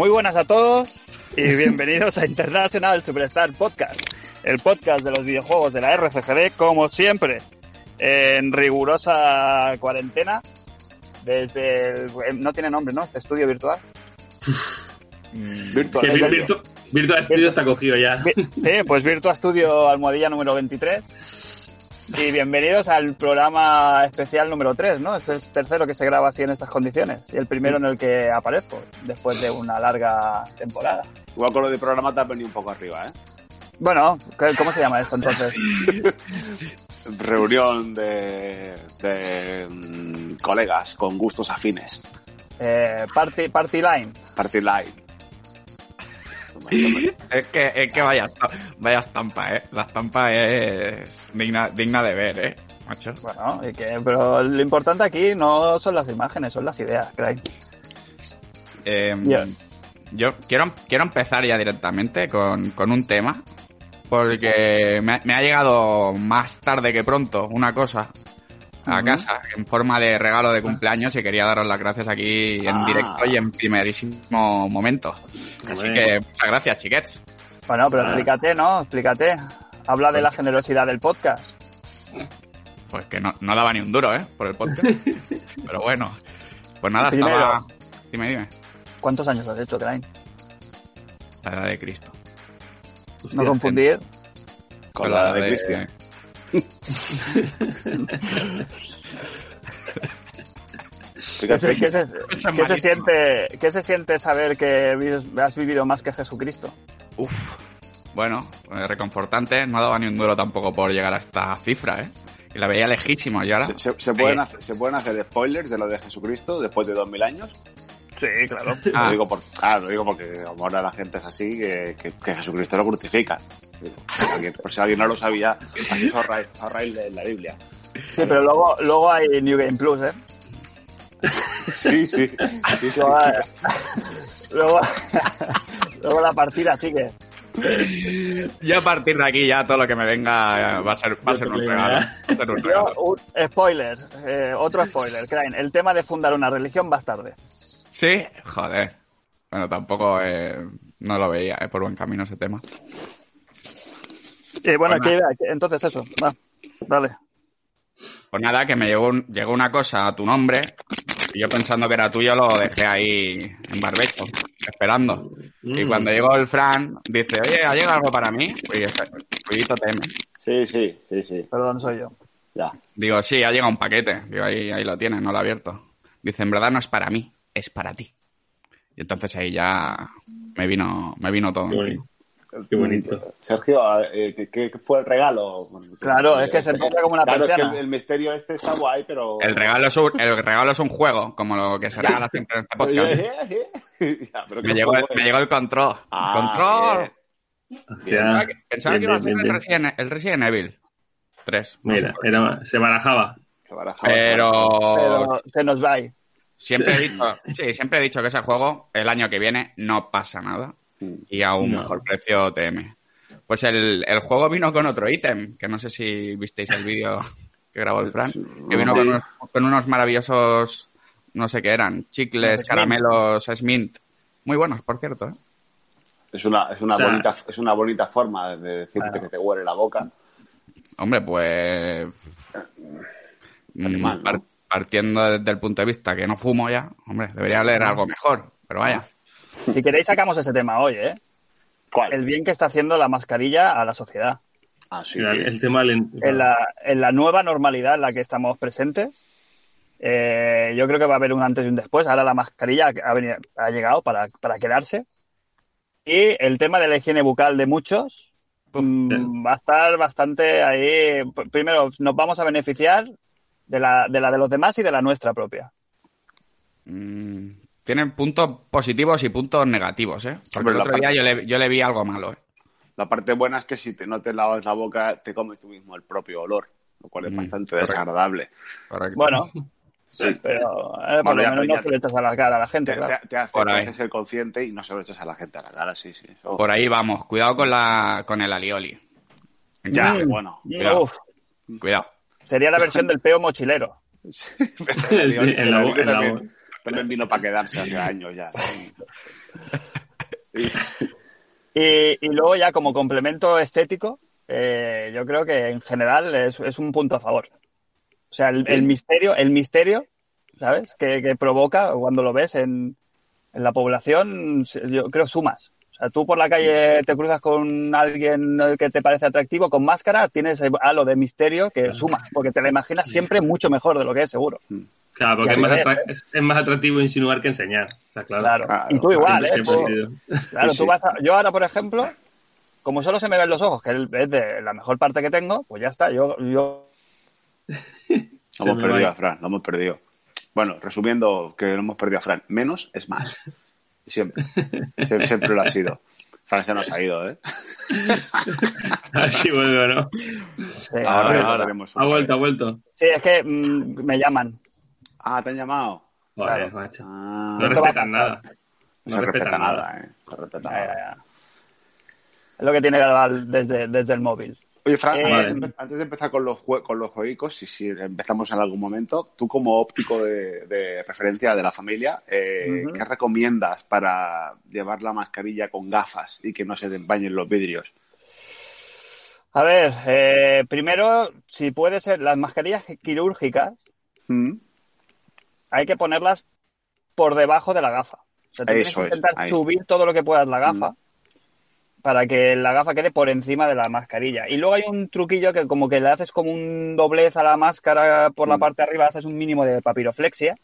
Muy buenas a todos y bienvenidos a International Superstar Podcast, el podcast de los videojuegos de la RCGD, como siempre, en rigurosa cuarentena, desde el, no tiene nombre, ¿no? Este estudio virtual. Virtual, Que Vir- Virtu- Virtual Studio está cogido ya. Vi- Sí, pues Virtua Studio Almohadilla número 23. Y bienvenidos al programa especial número 3, ¿no? Este es el tercero que se graba así en estas condiciones. Y el primero en el que aparezco, después de una larga temporada. Igual con lo de programa te has venido un poco arriba, ¿eh? Bueno, ¿qué- ¿cómo se llama esto entonces? Reunión de, de mm, colegas con gustos afines. Eh, party, party Line. Party Line. Es que, es que vaya, vaya estampa, ¿eh? La estampa es digna, digna de ver, ¿eh? Macho. Bueno, y que, pero lo importante aquí no son las imágenes, son las ideas, Craig. Eh. Yo quiero, quiero empezar ya directamente con, con un tema, porque me ha llegado más tarde que pronto una cosa a casa en forma de regalo de cumpleaños y quería daros las gracias aquí en Ah. directo y en primerísimo momento. Así que muchas gracias, chiquets. Bueno, pero Ah. explícate, ¿no? Explícate. Habla de la generosidad del podcast. Pues que no, no daba ni un duro, ¿eh? Por el podcast. Pero bueno. Pues nada, Primero. estaba... Dime, dime. ¿Cuántos años has hecho, Craig? La edad de Cristo. No confundir. Con la de Cristian. ¿Qué se, qué se- qué se siente, ¿Qué se siente saber que has vivido más que Jesucristo? Uf. Bueno, eh, reconfortante. No daba ni un duro tampoco por llegar a esta cifra, ¿eh? Y la veía lejísimo. Y ahora... ¿Se, se- se pueden hacer, ¿Se pueden hacer spoilers de lo de Jesucristo después de 2000 años? Sí, claro. Ah. Lo, digo por, ah, lo digo porque ahora la gente es así, que, que, que Jesucristo lo crucifican. Por si alguien, no lo sabía, así os ahorráis de la Biblia. Sí, pero luego, luego hay New Game Plus, ¿eh? Sí, sí. sí, sí. Luego, luego, luego la partida sigue. Yo a partir de aquí ya todo lo que me venga eh, va a ser, va a ser un regalo. Va a ser un Yo, regalo. un spoiler, eh, otro spoiler, Crane. El tema de fundar una religión más tarde. Sí, joder. Bueno, tampoco eh, no lo veía eh, por buen camino ese tema. Eh, bueno, Pues ¿qué idea? Entonces eso, va, dale. Pues nada, que me llegó, un- llegó una cosa a tu nombre y yo pensando que era tuyo lo dejé ahí en barbecho, esperando. Y Mm. cuando llegó el Fran, dice, oye, ¿ha llegado algo para mí? Y Jueguito TM. Sí, sí, sí, sí. Perdón, soy yo. Ya. Digo, sí, ha llegado un paquete. Digo, ahí, ahí lo tienes, no lo he abierto. Dice, en verdad no es para mí, es para ti. Y entonces ahí ya me vino, me vino todo. Qué bonito. Qué bonito. Sergio, eh, ¿qué, qué fue el regalo? Claro, es que se enrolla como una Claro, es que persiana. el, el misterio este está guay, pero... El regalo, es un, el regalo es un juego, como lo que se regala siempre en este podcast. Ya, pero Me ¿qué llegó, me llegó el control. Ah, ¡Control! Hostia. Pensaba que iba a bien, ser el. Resident, el Resident Evil 3. no sé Mira, era, se barajaba. Se barajaba. Pero, Pero se nos va ahí. Siempre he dicho, sí, siempre he dicho que ese juego el año que viene no pasa nada Mm. y a un No. mejor precio TM. Pues el, el juego vino con otro ítem, que no sé si visteis el vídeo que grabó el Fran, que vino con unos, con unos maravillosos, no sé qué eran, chicles, caramelos, Smint. Muy buenos, por cierto. ¿eh? Es una, es, una O sea- bonita, es una bonita forma de decirte Claro. que te huele la boca. Hombre, pues. Animal, ¿no? Par- partiendo desde el punto de vista que no fumo ya, hombre, debería leer algo mejor, pero vaya. Si queréis sacamos ese tema hoy, ¿eh? ¿Cuál? El bien que está haciendo la mascarilla a la sociedad. Ah, sí. El tema del... En la, en la nueva normalidad en la que estamos presentes, eh, yo creo que va a haber un antes y un después. Ahora la mascarilla ha, venido- ha llegado para, para quedarse. Y el tema de la higiene bucal de muchos mm, va a estar bastante ahí. Primero, nos vamos a beneficiar de la, de la de los demás y de la nuestra propia. Mm, tienen puntos positivos y puntos negativos, ¿eh? Porque el otro día yo le, yo le vi algo malo, ¿eh? La parte buena es que si te, no te lavas la boca, te comes tú mismo el propio olor, lo cual es Mm, bastante correcto. desagradable. Correcto. Bueno, Sí. pero eh, por lo menos no se le echas a la cara a la gente, Te, claro. te- te hace, Por te ahí. hace ser consciente y no se lo echas a la gente a la cara, sí, sí. Por ahí vamos, cuidado con la con el alioli. Ya, Mm. bueno. Cuidado. Uf, Cuidado. Sería la versión del peo mochilero. Sí, en la boca, en la boca. También, también vino para quedarse hace años ya. Y, y luego ya como complemento estético, eh, yo creo que en general es, es un punto a favor. O sea, el, el misterio, el misterio, ¿sabes? Que, que provoca cuando lo ves en, en la población, yo creo sumas. Tú por la calle te cruzas con alguien que te parece atractivo con máscara, tienes halo de misterio que suma, porque te la imaginas siempre mucho mejor de lo que es, seguro. Claro, porque es más, así atra- es- es más atractivo insinuar que enseñar. Está claro. Claro. Claro. Y tú igual, ¿eh? Tú-. Claro, Sí, tú vas a- yo ahora, por ejemplo, como solo se me ven los ojos, que es de la mejor parte que tengo, pues ya está. Yo, yo Lo hemos perdido a Fran, lo hemos perdido. Bueno, resumiendo que lo hemos perdido a Fran. Menos es más. Siempre. Siempre, siempre lo ha sido. Fran se nos ha ido, ¿eh? Así vuelve, ¿no? sí, Ahora, ahora. Ha vuelto, ha vuelto. sí, es que mm, me llaman. Ah, ¿te han llamado? Claro. macho. Ah, No respetan nada. no No se respeta respetan nada, nada. ¿eh? No respeta nada. ya. Es lo que tiene que grabar desde, desde el móvil. Oye, Fran, Eh, antes, de empe- antes de empezar con los, jue- con los juegos, si, si empezamos en algún momento, tú como óptico de, de referencia de la familia, eh. ¿qué recomiendas para llevar la mascarilla con gafas y que no se te empañen los vidrios? A ver, eh, primero, si puede ser, las mascarillas quirúrgicas ¿Mm? hay que ponerlas por debajo de la gafa. O sea, tienes que intentar subir todo lo que puedas la gafa para que la gafa quede por encima de la mascarilla. Y luego hay un truquillo que como que le haces como un doblez a la máscara por la Mm. parte de arriba, haces un mínimo de papiroflexia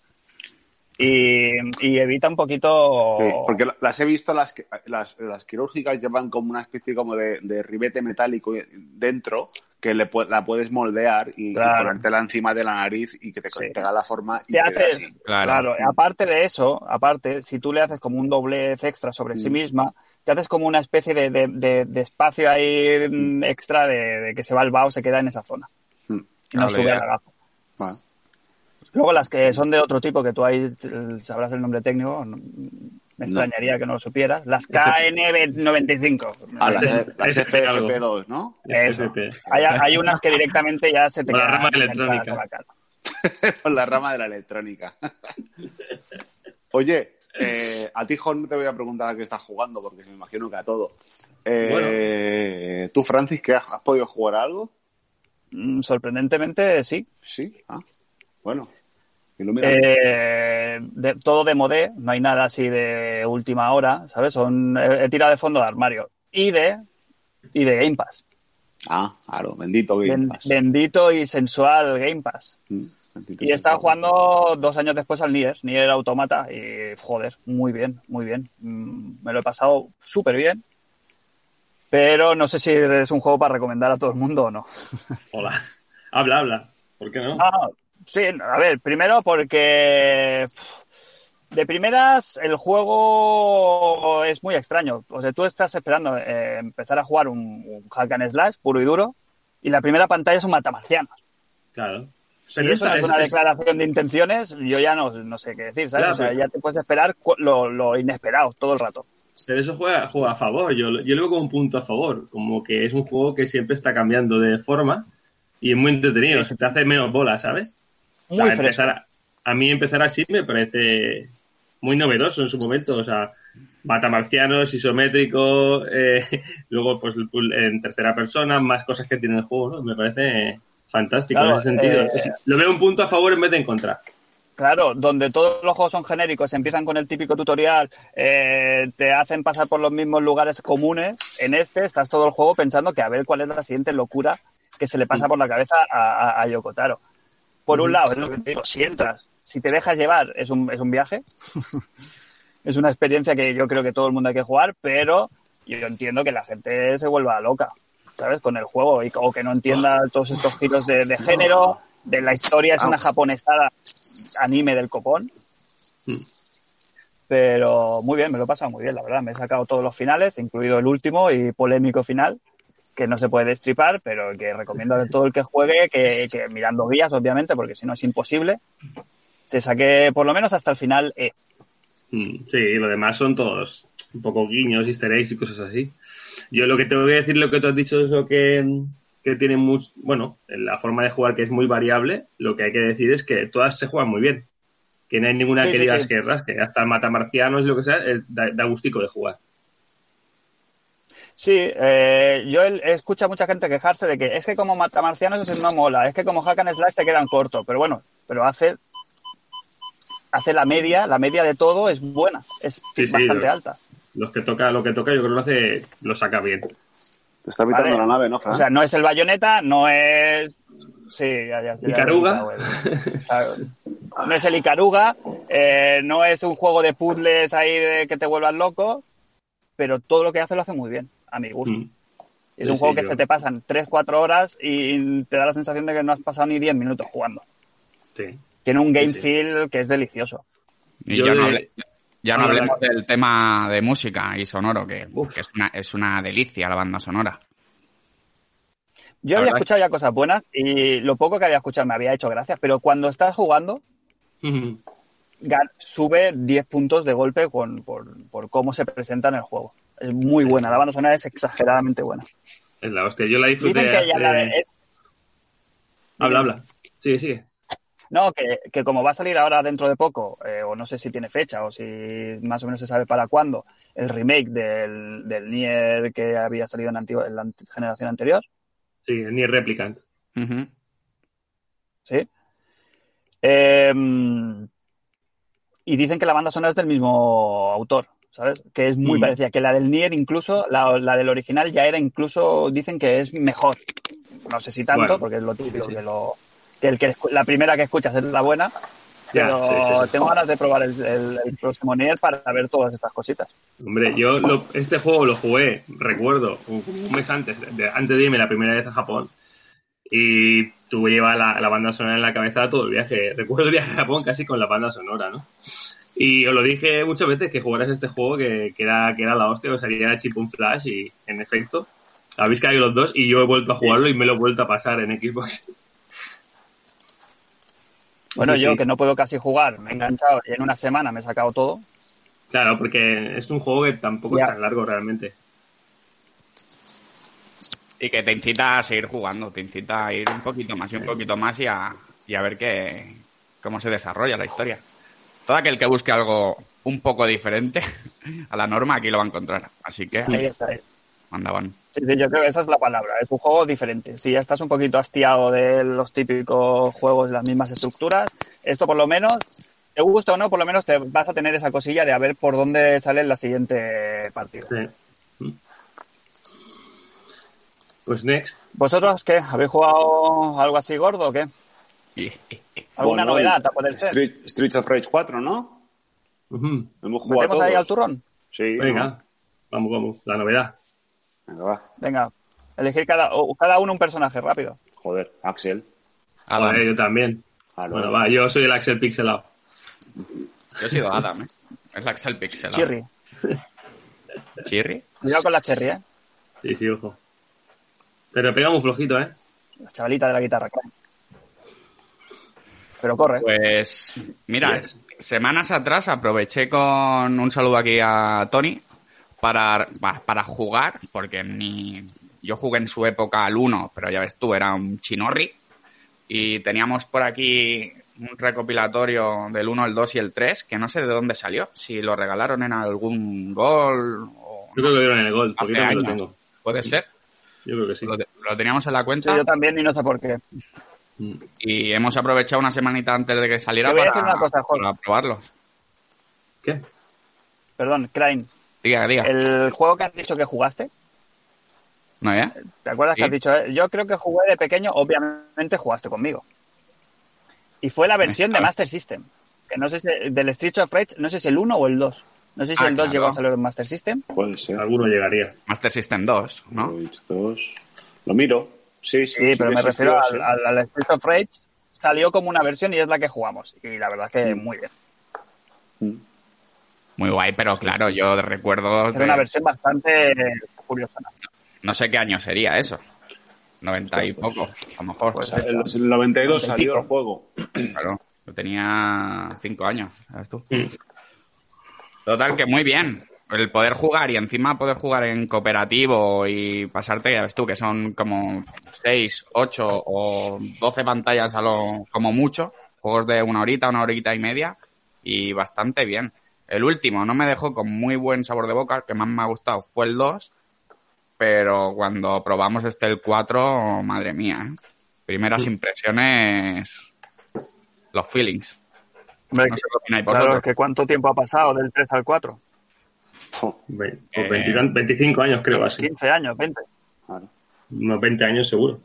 y, y evita un poquito... Sí, porque la- las he visto, las, que- las, las quirúrgicas llevan como una especie como de, de ribete metálico dentro que le la puedes moldear y, ponértela encima de la nariz y que te, Sí. te haga la forma y te haces. Claro. aparte de eso, aparte, si tú le haces como un doblez extra sobre sí Mm. misma, te haces como una especie de, de- de- de espacio ahí mm, extra de, de que se va el vaho, se queda en esa zona. Mm. Y no Vale, sube a ya. la gafa. Vale. Luego las que son de otro tipo, que tú ahí sabrás el nombre técnico, no- me extrañaría que no lo supieras. Las KN95. Ah, las, las ese es algo. FFP2, ¿no? Eso. Hay, hay unas que directamente ya se te Con la rama electrónica. la. Por la rama de la electrónica. Oye, eh, a ti, Jon, no te voy a preguntar a qué estás jugando, porque me imagino que a todo. Eh, ¿Tú, Francis, que has, has podido jugar a algo? Mm, Sorprendentemente, sí. Sí. Ah, bueno. Eh, de- todo de modé, no hay nada así de última hora, ¿sabes? Son, he, he tirado de fondo de armario. Y de, y de Game Pass. Ah, claro, bendito Game Ben- Pass. bendito y sensual Game Pass. Mm, Y Pass. jugando dos años después al Nier, Nier Automata, y joder, muy bien, muy bien. Mm, Me lo he pasado súper bien. Pero no sé si es un juego para recomendar a todo el mundo o no. Hola. Habla, habla. ¿Por qué no? Ah, sí, a ver, primero porque de primeras el juego es muy extraño. O sea, tú estás esperando eh, empezar a jugar un, un hack and slash puro y duro y la primera pantalla es un matamarciano. Claro. Si Pero eso es una declaración de intenciones, yo ya no, no sé qué decir, ¿sabes? Ya, o sea, ya te puedes esperar lo, lo inesperado todo el rato. Pero eso juega, juega a favor. Yo, yo lo veo como un punto a favor. Como que es un juego que siempre está cambiando de forma y es muy entretenido. Sí, sí. Te hace menos bolas, ¿sabes? O Muy sea, fresco. empezar a, a mí empezar así me parece muy novedoso en su momento. O sea, matamarcianos, isométrico, eh, luego pues en tercera persona, más cosas que tiene el juego, ¿no? Me parece fantástico Claro, en ese sentido. eh, Lo veo un punto a favor en vez de en contra. Claro, donde todos los juegos son genéricos, empiezan con el típico tutorial, eh, te hacen pasar por los mismos lugares comunes. En este estás todo el juego pensando que a ver cuál es la siguiente locura que se le pasa por la cabeza a, a, a Yoko Taro. Por un lado, es lo que te digo, si entras, si te dejas llevar, es un, es un viaje. es una experiencia que yo creo que todo el mundo hay que jugar, pero yo entiendo que la gente se vuelva loca, ¿sabes? Con el juego y, o que no entienda todos estos giros de, de género, de la historia es una japonesada anime del copón. Mm. Pero muy bien, me lo he pasado muy bien, la verdad. Me he sacado todos los finales, incluido el último y polémico final, que no se puede destripar, pero que recomiendo a todo el que juegue que, que mirando guías, obviamente, porque si no es imposible, se saque por lo menos hasta el final E. Mm, Sí, lo demás son todos un poco guiños, easter eggs y cosas así. Yo lo que te voy a decir, lo que tú has dicho es lo que, que tiene mucho, bueno, la forma de jugar que es muy variable, lo que hay que decir es que todas se juegan muy bien. que no hay ninguna Sí, que sí, digas sí. que rasque. Hasta el matamarcianos y lo que sea, es- da, da gustico de jugar. Sí, eh, yo he, escuchado a mucha gente quejarse de que es que como Matamarcianos no mola, es que como Hack and Slash te quedan cortos, pero bueno, pero hace hace la media, la media de todo es buena, es Sí, sí, bastante lo- alta. Los que toca, lo que toca, yo creo que lo hace, lo saca bien. Te está evitando Vale. la nave, ¿no, Fran? O sea, no es el bayoneta, no es. Sí, ya, ya, Icaruga. Claro. No es el Icaruga, eh, no es un juego de puzzles ahí de que te vuelvan loco, pero todo lo que hace lo hace muy bien, a mi gusto. Mm. Es Sí, un juego sí, que yo- se te pasan 3-4 horas y te da la sensación de que no has pasado ni 10 minutos jugando. Sí. Tiene un game Sí, sí. feel que es delicioso. Y Yo ya, no, de- hable- ya no Habla, hablemos del tema de música y sonoro, que, es, una, es una delicia la banda sonora. Yo La había escuchado ya cosas buenas y lo poco que había escuchado me había hecho gracia, pero cuando estás jugando, ga- sube 10 puntos de golpe con- por, por cómo se presenta en el juego. Es muy buena, la banda sonora es exageradamente buena. Es la hostia. Yo la disfruté. Dicen que ya la- hace- es- Habla, habla. Sigue, sigue. No, que, que como va a salir ahora dentro de poco, eh, o no sé si tiene fecha o si más o menos se sabe para cuándo, el remake del, del Nier que había salido en, antiguo- en la generación anterior, Sí, ni Replicant. Ujú. ¿sí? Eh, y dicen que la banda sonora es del mismo autor, ¿sabes? Que es muy Mm. parecida, que la del Nier incluso, la, la del original ya era incluso, dicen que es mejor. No sé si tanto, Bueno, porque es lo típico, sí, sí. que, lo, que, el que la primera que escuchas es la buena, Ya, pero sí, sí, sí. tengo ganas de probar el, el- el próximo Nier para ver todas estas cositas. Hombre, yo lo- este juego lo jugué, recuerdo, un, un mes antes, de, antes de irme la primera vez a Japón. Y tuve lleva la, la banda sonora en la cabeza todo el viaje. Recuerdo el viaje a Japón casi con la banda sonora, ¿no? Y os lo dije muchas veces que jugaras este juego que, que era, que era la hostia, que salía chip un flash y en efecto habéis caído los dos y yo he vuelto a jugarlo y me lo he vuelto a pasar en Xbox. Bueno, Sí, yo sí. que no puedo casi jugar, me he enganchado y en una semana me he sacado todo. Claro, porque es un juego que tampoco Ya. es tan largo realmente. Y que te incita a seguir jugando, te incita a ir un poquito más y un poquito más y a, y a ver qué, cómo se desarrolla la historia. Todo aquel que busque algo un poco diferente a la norma aquí lo va a encontrar. Así que Ahí está. ahí. mandaban. Sí, sí, yo creo que esa es la palabra. Es un juego diferente. Si ya estás un poquito hastiado de los típicos juegos de las mismas estructuras, esto por lo menos, te gusta o no, por lo menos te vas a tener esa cosilla de a ver por dónde sale la siguiente partida. Sí. Pues next. ¿Vosotros qué? ¿Habéis jugado algo así gordo o qué? ¿Alguna Bueno, novedad a poder ser? Street- Streets of Rage 4, ¿no? Ujú. Hemos jugado ¿Metemos ahí al turrón? Sí. Venga, ¿no? vamos, vamos. La novedad. Venga, va. Venga, elegir cada, o cada uno un personaje rápido. Joder, Axel. Adam. Joder, yo también. Ah, no. Bueno, va, yo soy el Axel Pixelado. Yo he sido Adam, ¿eh? Es la Axel Pixel. Chirri. ¿Chirri? Cuidado con la cherry, ¿eh? Sí, sí, ojo. Pero pega muy flojito, ¿eh? La chavalita de la guitarra, claro. Pero corre. Pues, mira, Yes. semanas atrás aproveché con un saludo aquí a Tony para, pa- para jugar, porque ni yo jugué en su época al 1, pero ya ves tú, era un chinorri. Y teníamos por aquí un recopilatorio del 1, el 2 y el 3, que no sé de dónde salió, si lo regalaron en algún gol o Yo creo que lo dieron en el gol, porque hace yo lo tengo. Puede ser. Yo creo que sí. Lo, te- lo teníamos en la Sí, cuenta yo también y no sé por qué. Y hemos aprovechado una semanita antes de que saliera para, cosa, para probarlos. ¿Qué? Perdón, Crane. Diga, diga. El juego que has dicho que jugaste, ¿No, eh? ¿te acuerdas Sí. que has dicho? eh? Yo creo que jugué de pequeño, obviamente jugaste conmigo. Y fue la versión de. Master System. Que no sé si, del Street of Rage, no sé si el 1 o el 2. No sé si Ah, el 2 claro. llegó a salir en Master System. Puede ser. Alguno llegaría. Master System 2, ¿no? Rage 2. Lo miro. Sí, sí. Sí, pero me refiero existió, al, sí. al, al Street of Rage. Salió como una versión y es la que jugamos. Y la verdad es que Mm. muy bien. Mm. Muy guay, pero claro, yo recuerdo... Era de- una versión bastante curiosa. No sé qué año sería eso. 90 y poco, a lo mejor. Pues, En el 92 Noventa y salió el juego. Claro, yo tenía 5 años, ¿sabes tú? Mm. Total, que muy bien. El poder jugar y encima poder jugar en cooperativo y pasarte, ya ves tú, que son como 6, 8 o 12 pantallas a lo como mucho. Juegos de una horita, una horita y media. y bastante bien. El último no me dejó con muy buen sabor de boca, el que más me ha gustado fue el 2, pero cuando probamos este el 4, madre mía, ¿eh? primeras impresiones, los feelings. Hombre, No sé qué opináis claro, vosotros. que ¿cuánto tiempo ha pasado del 3 al 4? Jo, Ve- Eh, pues 20 25 años creo así. 15 años, 20. claro. Unos 20 años seguro.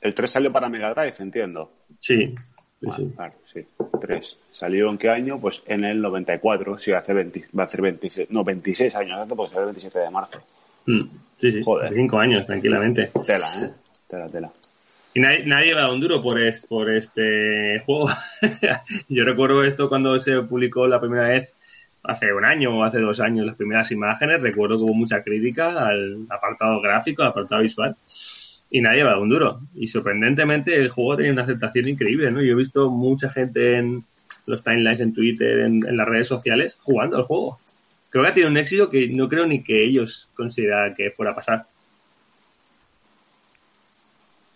El 3 salió para Mega Drive, entiendo. Sí. Sí, sí. Claro, sí. 3. ¿Salió en qué año? Pues en el 94. Sí, hace 20, va a hacer 26, no, 26 años, hace porque salió el 27 de marzo. Mm, Sí, sí. Joder. 25 años, tranquilamente. Tela, ¿eh? Tela, tela. Y nadie, nadie va a un duro por, es- por este juego. Yo recuerdo esto cuando se publicó la primera vez, hace un año o hace dos años, las primeras imágenes. Recuerdo que hubo mucha crítica al apartado gráfico, al apartado visual. Y nadie va a un duro. Y sorprendentemente el juego tenía una aceptación increíble, ¿no? Yo he visto mucha gente en los timelines, en Twitter, en, en las redes sociales, jugando al juego. Creo que ha tenido un éxito que no creo ni que ellos consideraran que fuera a pasar.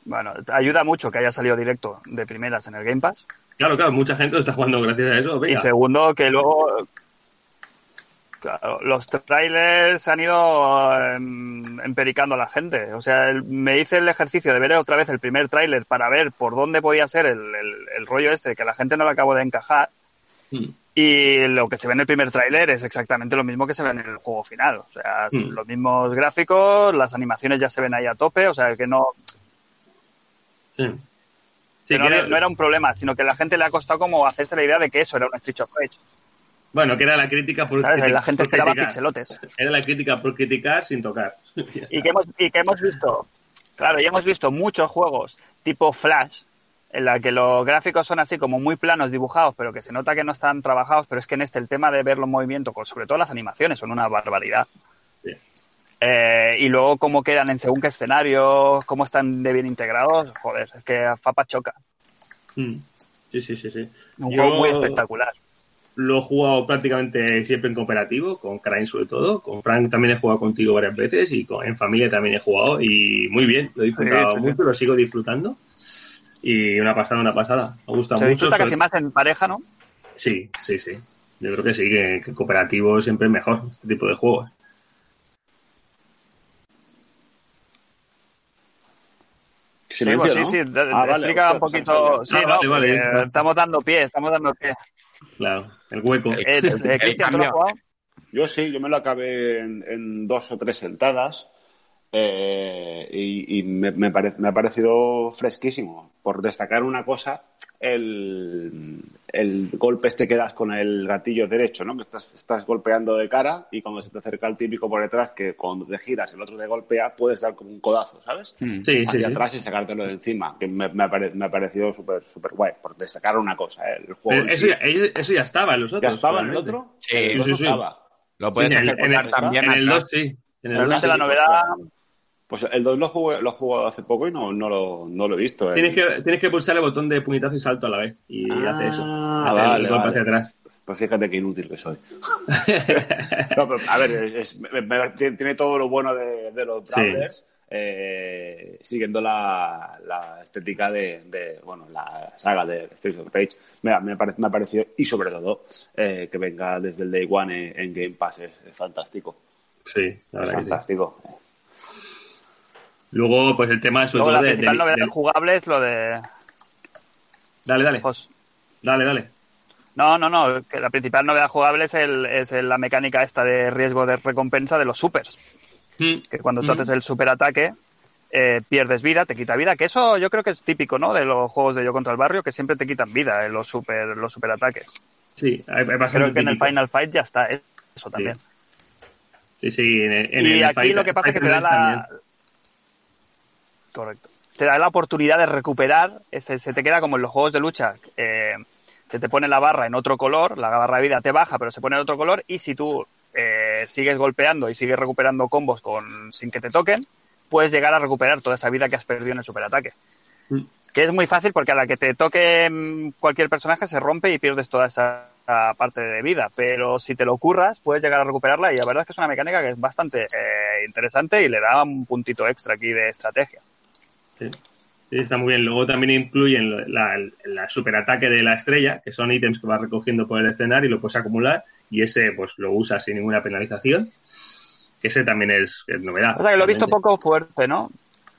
Bueno, ayuda mucho que haya salido directo de primeras en el Game Pass. Claro, claro, mucha gente lo está jugando gracias a eso. Y segundo, que luego. Claro, los trailers han ido em, empericando a la gente. O sea, el- me hice el ejercicio de ver otra vez el primer tráiler para ver por dónde podía ser el, el- el rollo este, que a la gente no le acabo de encajar. Mm. Y lo que se ve en el primer tráiler es exactamente lo mismo que se ve en el juego final. O sea, Mm. los mismos gráficos, las animaciones ya se ven ahí a tope. O sea, que no, Sí. Sí, que no, que era- no era un problema, sino que a la gente le ha costado como hacerse la idea de que eso era un Street of Rage. Bueno, que era la crítica por, ¿sabes? La gente por esperaba criticar. pixelotes. Era la crítica por criticar sin tocar. y que hemos y que hemos visto claro y hemos visto muchos juegos tipo Flash en la que los gráficos son así como muy planos dibujados pero que se nota que no están trabajados pero es que en este el tema de ver los movimientos con sobre todo las animaciones son una barbaridad Sí. Eh, y luego cómo quedan en según qué escenarios cómo están de bien integrados joder es que Fapa choca Mm. Sí, sí, sí, sí. un Yo juego muy espectacular Lo he jugado prácticamente siempre en cooperativo, con Crane sobre todo. Con Frank también he jugado contigo varias veces y con- en familia también he jugado y muy bien. Lo he disfrutado Sí, sí, sí. mucho, lo sigo disfrutando. Y una pasada, una pasada. Me gusta se mucho. disfruta sobre- casi más en pareja no Sí, sí, sí. Yo creo que sí, que, que cooperativo siempre es mejor, este tipo de juegos. Sí, silencio, pues ¿no? sí, sí, de- Ah, vale, explica un poquito. Sí. Ah, no, vale, vale. porque estamos dando pie, estamos dando pie. Claro, el hueco. El- Eh, eh. Yo sí, yo me lo acabé en, en dos o tres sentadas eh, y, y me, me pare- me ha parecido fresquísimo. Por destacar una cosa, el, el golpe este que das con el gatillo derecho, ¿no? Que estás, estás golpeando de cara y cuando se te acerca el típico por detrás, que cuando te giras el otro te golpea, puedes dar como un codazo, ¿sabes? Mm. Sí, hacia sí. atrás y sacártelo de encima, que me, me ha, pare- me ha parecido súper súper guay, por destacar una cosa, ¿eh? el juego eso, sí. ya, eso ya estaba en los otros. ¿Ya estaba en el otro? Sí, el estaba. Lo puedes Sí, en el- ejecutar en el- también En el atrás. 2 sí. En el Realmente 2 la sí. novedad. Pues el 2 lo, jugué, lo he jugado hace poco y no, no, lo, no lo he visto. ¿eh? Tienes que, tienes que pulsar el botón de puñetazo y salto a la vez. Y hace eso. Ah, Hace vale, el golpe vale. hacia atrás. Pues fíjate qué inútil que soy. No, pero, a ver, es- me- me- tiene todo lo bueno de, de los Sí. Brawlers, eh, siguiendo la, la estética de, de, bueno, la saga de Streets of Rage. Me, me, pare- me ha parecido, y sobre todo, eh, que venga desde el Day One en, en Game Pass es, es fantástico. Sí, la Es sí. Luego, pues el tema sobre Luego todo la de, principal de- novedad de- jugable es lo de. Dale, dale. Dale, dale. No, no, no. Que la principal novedad jugable es, el, es la mecánica esta de riesgo de recompensa de los supers. Mm. Que cuando tú Mm. haces el superataque, eh, pierdes vida, te quita vida. Que eso yo creo que es típico, ¿no? De los juegos de Yo contra el Barrio, que siempre te quitan vida en los super, los superataques. Sí, hay, Creo que en el. Final Fight ya está eso también. Sí, sí. En, en y el aquí Fight- lo que pasa es que te da la... Correcto. Te da la oportunidad de recuperar, ese- se te queda como en los juegos de lucha, eh, se te pone la barra en otro color, la barra de vida te baja, pero se pone en otro color, y si tú eh, sigues golpeando y sigues recuperando combos con, sin que te toquen, puedes llegar a recuperar toda esa vida que has perdido en el superataque. Mm. Que es muy fácil porque a la que te toque mm, cualquier personaje se rompe y pierdes toda esa esa parte de vida, pero si te lo curras puedes llegar a recuperarla y la verdad es que es una mecánica que es bastante eh, interesante y le da un puntito extra aquí de estrategia. Sí. Sí, está muy bien. Luego también incluyen la, la, superataque de la estrella, que son ítems que vas recogiendo por el escenario y lo puedes acumular. Y ese, pues, lo usas sin ninguna penalización. Que ese también es, novedad. O sea, que lo he visto poco fuerte, ¿no?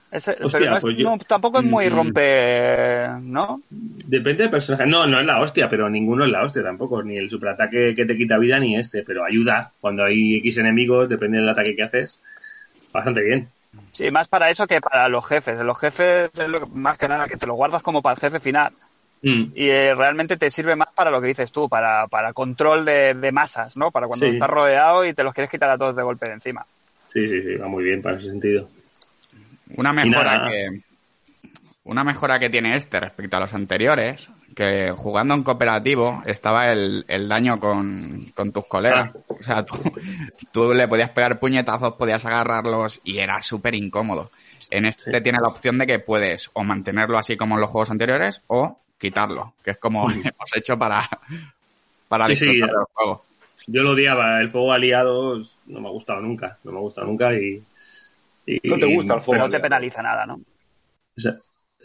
Ese, pero pues tampoco es muy mm, rompe, ¿no? Depende del personaje. No, no es la hostia, pero ninguno es la hostia tampoco. Ni el superataque que te quita vida ni este. Pero ayuda cuando hay X enemigos, depende del ataque que haces. Bastante bien. Sí, más para eso que para los jefes. Los jefes es lo más que nada que te lo guardas como para el jefe final. Mm. Y eh, realmente te sirve más para lo que dices tú, para, para control de, masas, ¿no? Para cuando estás rodeado y te los quieres quitar a todos de golpe de encima. Sí, sí, sí, va muy bien para ese sentido. Una mejora que una mejora que tiene este respecto a los anteriores, que jugando en cooperativo estaba el, daño con, tus colegas. Ah. O sea, tú, le podías pegar puñetazos, podías agarrarlos y era súper incómodo. En este tiene la opción de que puedes o mantenerlo así como en los juegos anteriores o quitarlo, que es como hemos hecho para, para disfrutar del juego. Yo lo odiaba, el fuego aliado no me ha gustado nunca, no me ha gustado nunca y no te gusta el fuego. no te penaliza nada, ¿no?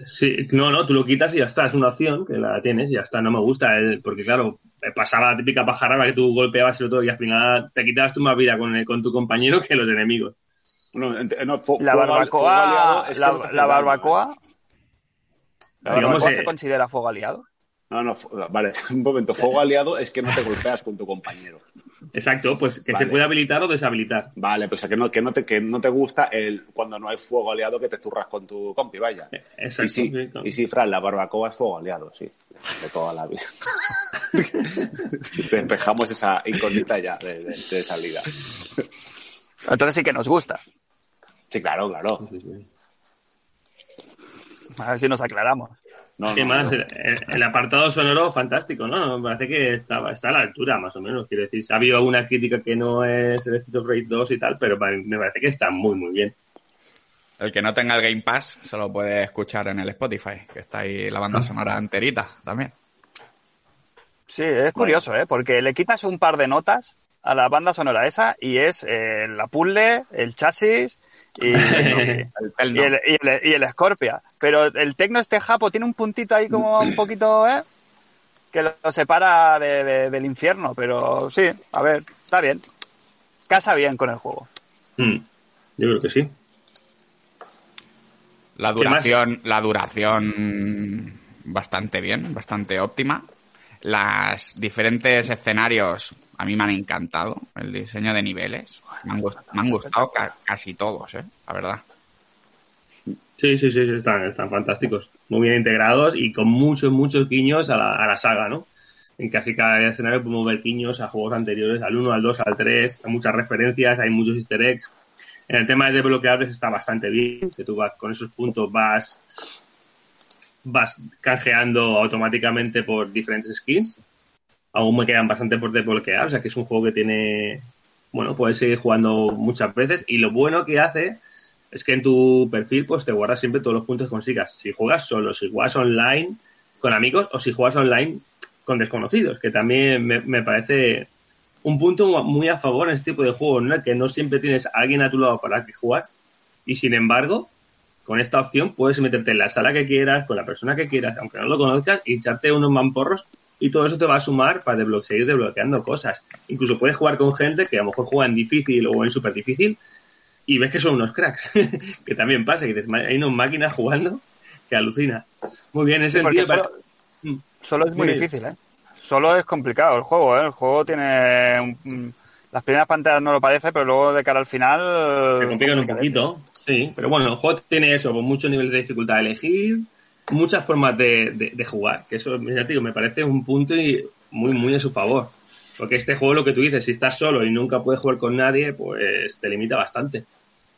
Sí, no, no, tú lo quitas y ya está, es una opción que la tienes y ya está, no me gusta, porque claro, pasaba la típica pajarraba que tú golpeabas y todo y al final te quitabas tú más vida con, con tu compañero que los enemigos. la barbacoa, la, barbacoa, la barbacoa se considera fuego aliado. No, no, vale, un momento. Fuego aliado es que no te golpeas con tu compañero. Exacto, pues que se puede habilitar o deshabilitar. Vale, pues que no, que no, te, que no te gusta el cuando no hay fuego aliado que te zurras con tu compi, vaya. Eh, exacto. Y sí, y sí Fran, la barbacoa es fuego aliado, sí. De toda la vida. Despejamos esa incógnita ya de, de, salida. Entonces sí que nos gusta. Sí, claro, claro. A ver si nos aclaramos. No, más? El, apartado sonoro fantástico, ¿no? Me parece que está, está a la altura, más o menos. Quiero decir, ha habido alguna crítica que no es el Street of Rage 2 y tal, pero me parece que está muy, muy bien. El que no tenga el Game Pass se lo puede escuchar en el Spotify, que está ahí la banda sonora enterita también. Sí, es curioso, ¿eh? Porque le quitas un par de notas a la banda sonora esa y es eh, la puzzle, el chasis, y, el, y, el, Scorpia. Pero el Tecno este japo tiene un puntito ahí como un poquito, ¿eh? Que lo, separa del infierno, pero sí, a ver, está bien. Casa bien con el juego. Hmm, yo creo que sí. La duración, la duración bastante bien, bastante óptima. Las diferentes escenarios a mí me han encantado. El diseño de niveles. Me han, gustado, casi todos, ¿eh? La verdad. Sí, sí, sí, están, están fantásticos. Muy bien integrados y con muchos, muchos guiños a la, a la saga, ¿no? En casi cada escenario podemos ver guiños a juegos anteriores, al 1, al 2, al 3. Hay muchas referencias, hay muchos easter eggs. En el tema de desbloqueables está bastante bien, que tú vas con esos puntos vas vas canjeando automáticamente por diferentes skins. Aún me quedan bastante por desbloquear, o sea que es un juego que tiene, bueno, puedes seguir jugando muchas veces y lo bueno que hace es que en tu perfil pues te guardas siempre todos los puntos que consigas. Si juegas solo, si juegas online con amigos o si juegas online con desconocidos, que también me, parece un punto muy a favor en este tipo de juegos, que no siempre tienes a alguien a tu lado para que jugar y sin embargo con esta opción puedes meterte en la sala que quieras, con la persona que quieras, aunque no lo conozcas, y echarte unos mamporros y todo eso te va a sumar para seguir desbloqueando cosas. Incluso puedes jugar con gente que a lo mejor juega en difícil o en súper difícil y ves que son unos cracks, que también pasa, que hay unas máquinas jugando que alucina. Muy bien, ese sentido... Solo, mm. solo, es muy difícil, ¿eh? Solo es complicado el juego, ¿eh? El juego tiene... las primeras pantallas no lo parece, pero luego de cara al final... Te complican un poquito. Sí, pero bueno, el juego tiene eso, con muchos niveles de dificultad a elegir, muchas formas de, de, jugar, que eso, ya digo, me parece un punto y muy, muy a su favor. Porque este juego, lo que tú dices, si estás solo y nunca puedes jugar con nadie, pues te limita bastante.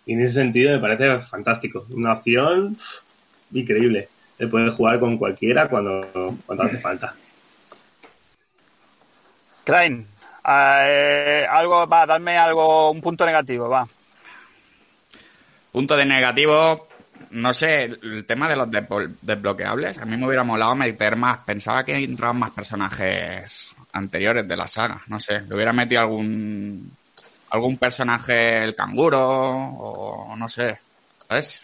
Y en ese sentido me parece fantástico. Una opción increíble. De poder jugar con cualquiera cuando, cuando hace falta. Crane, eh, algo, va, darme algo, un punto negativo, va. Punto de negativo, no sé, el tema de los desbloqueables, a mí me hubiera molado meter más, pensaba que entraban más personajes anteriores de la saga, no sé, le hubiera metido algún algún personaje el canguro o no sé, ¿sabes?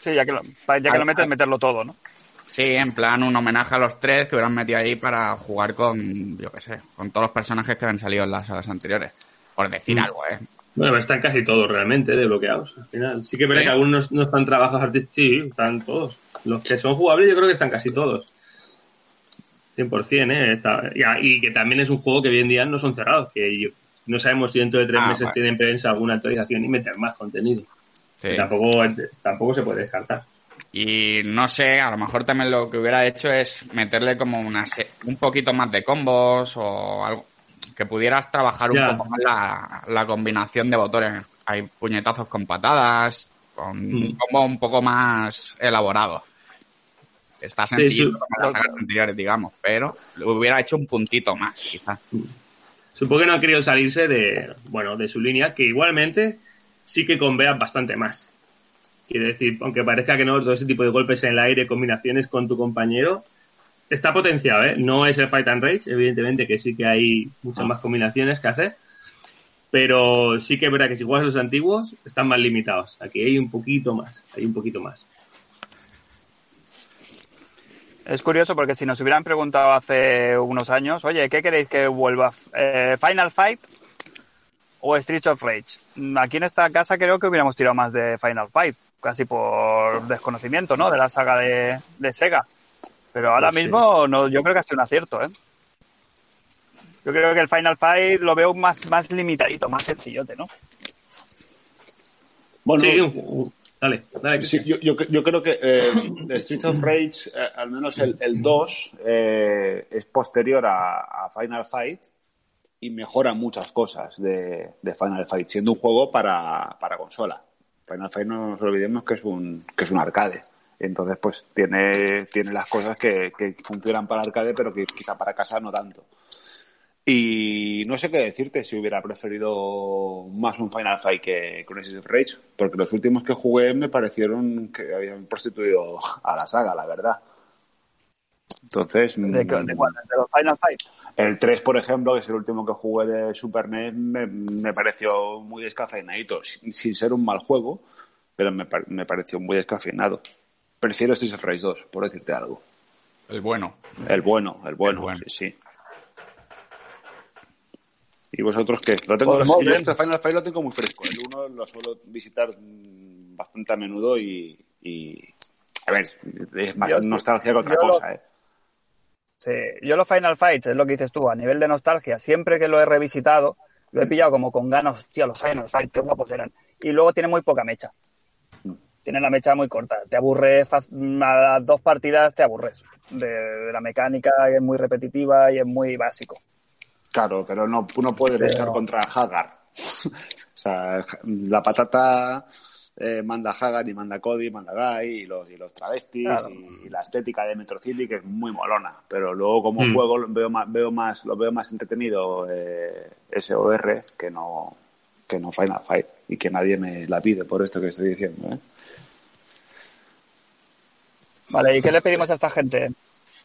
Sí, ya que lo, ya que Al- lo metes, meterlo todo, ¿no? Sí, en plan un homenaje a los tres que hubieran metido ahí para jugar con, yo qué sé, con todos los personajes que han salido en las sagas anteriores. Por decir Mm. algo, ¿eh? Bueno, pero están casi todos realmente desbloqueados. Al final, sí que es verdad que algunos no están trabajos artísticos. Sí, están todos. Los que son jugables, yo creo que están casi todos. 100%, ¿eh? Está- y, que también es un juego que hoy en día no son cerrados. Que no sabemos si dentro de tres Ah, meses bueno. tienen prensa alguna actualización y meter más contenido. Sí. Tampoco, tampoco se puede descartar. Y no sé, a lo mejor también lo que hubiera hecho es meterle como una un poquito más de combos o algo que pudieras trabajar un Ya. poco más la, la combinación de botones. Hay puñetazos con patadas, con un Mm. combo un poco más elaborado. Está sencillo sí. como las sagas anteriores, digamos, pero lo hubiera hecho un puntito más, quizás. Supongo que no ha querido salirse de, bueno, de su línea, que igualmente sí que convean bastante más. Quiere decir, aunque parezca que no, todo ese tipo de golpes en el aire, combinaciones con tu compañero, está potenciado, ¿eh? No es el Fight and Rage, evidentemente que sí que hay muchas más combinaciones que hacer, pero sí que es verdad que si juegas los antiguos, están más limitados. Aquí hay un poquito más, hay un poquito más. Es curioso porque si nos hubieran preguntado hace unos años, oye, ¿qué queréis que vuelva? Eh, ¿Final Fight o Streets of Rage? Mm, Aquí en esta casa creo que hubiéramos tirado más de Final Fight, casi por desconocimiento, ¿no? De la saga de, de Sega. Pero ahora Pues sí. mismo no, yo creo que ha sido un acierto, ¿eh? Yo creo que el Final Fight lo veo más, más limitadito, más sencillote, ¿no? Bueno, Sí, dale, dale. Sí, yo, yo, yo creo que eh, Streets of Rage, eh, al menos el, el 2, eh, es posterior a, a Final Fight y mejora muchas cosas de, de Final Fight, siendo un juego para, para consola. Final Fight no nos olvidemos que es un, que es un arcade. Entonces, pues tiene, tiene las cosas que, que funcionan para arcade, pero que quizá para casa no tanto. Y no sé qué decirte si hubiera preferido más un Final Fight que Streets of Rage, porque los últimos que jugué me parecieron que habían prostituido a la saga, la verdad. Entonces, ¿De, mm, qué- de cuál? ¿De los Final Fight? el 3, por ejemplo, que es el último que jugué de Super NES, me, me pareció muy descafeinadito, sin, sin ser un mal juego, pero me, me pareció muy descafeinado. Prefiero Streets of Rage 2, por decirte algo. El bueno. El bueno, el bueno, El bueno. sí, sí. ¿Y vosotros qué? Lo tengo, Pues yo este Final Fight lo tengo muy fresco. El 1 lo suelo visitar bastante a menudo y, y- a ver, es más Yo- nostalgia que otra lo- cosa, ¿eh? Sí, yo los Final Fights, es lo que dices tú, a nivel de nostalgia, siempre que lo he revisitado, lo he pillado como con ganas, tío, los Final Fights, qué guapos eran. Y luego tiene muy poca mecha. Tiene la mecha muy corta. Te aburre, faz- a las dos partidas te aburres. De, de la mecánica que es muy repetitiva y es muy básico. Claro, pero no, no puedes Pero- luchar contra Hagar. o sea, la patata eh, manda Hagar y manda Cody, manda Guy y los, y los travestis Claro. y, y la estética de Metro City que es muy molona. Pero luego como Mm. juego lo veo más, veo más, lo veo más entretenido eh, SOR que no, que no Final Fight. Y que nadie me la pide por esto que estoy diciendo, ¿eh? Vale, ¿y qué le pedimos a esta gente?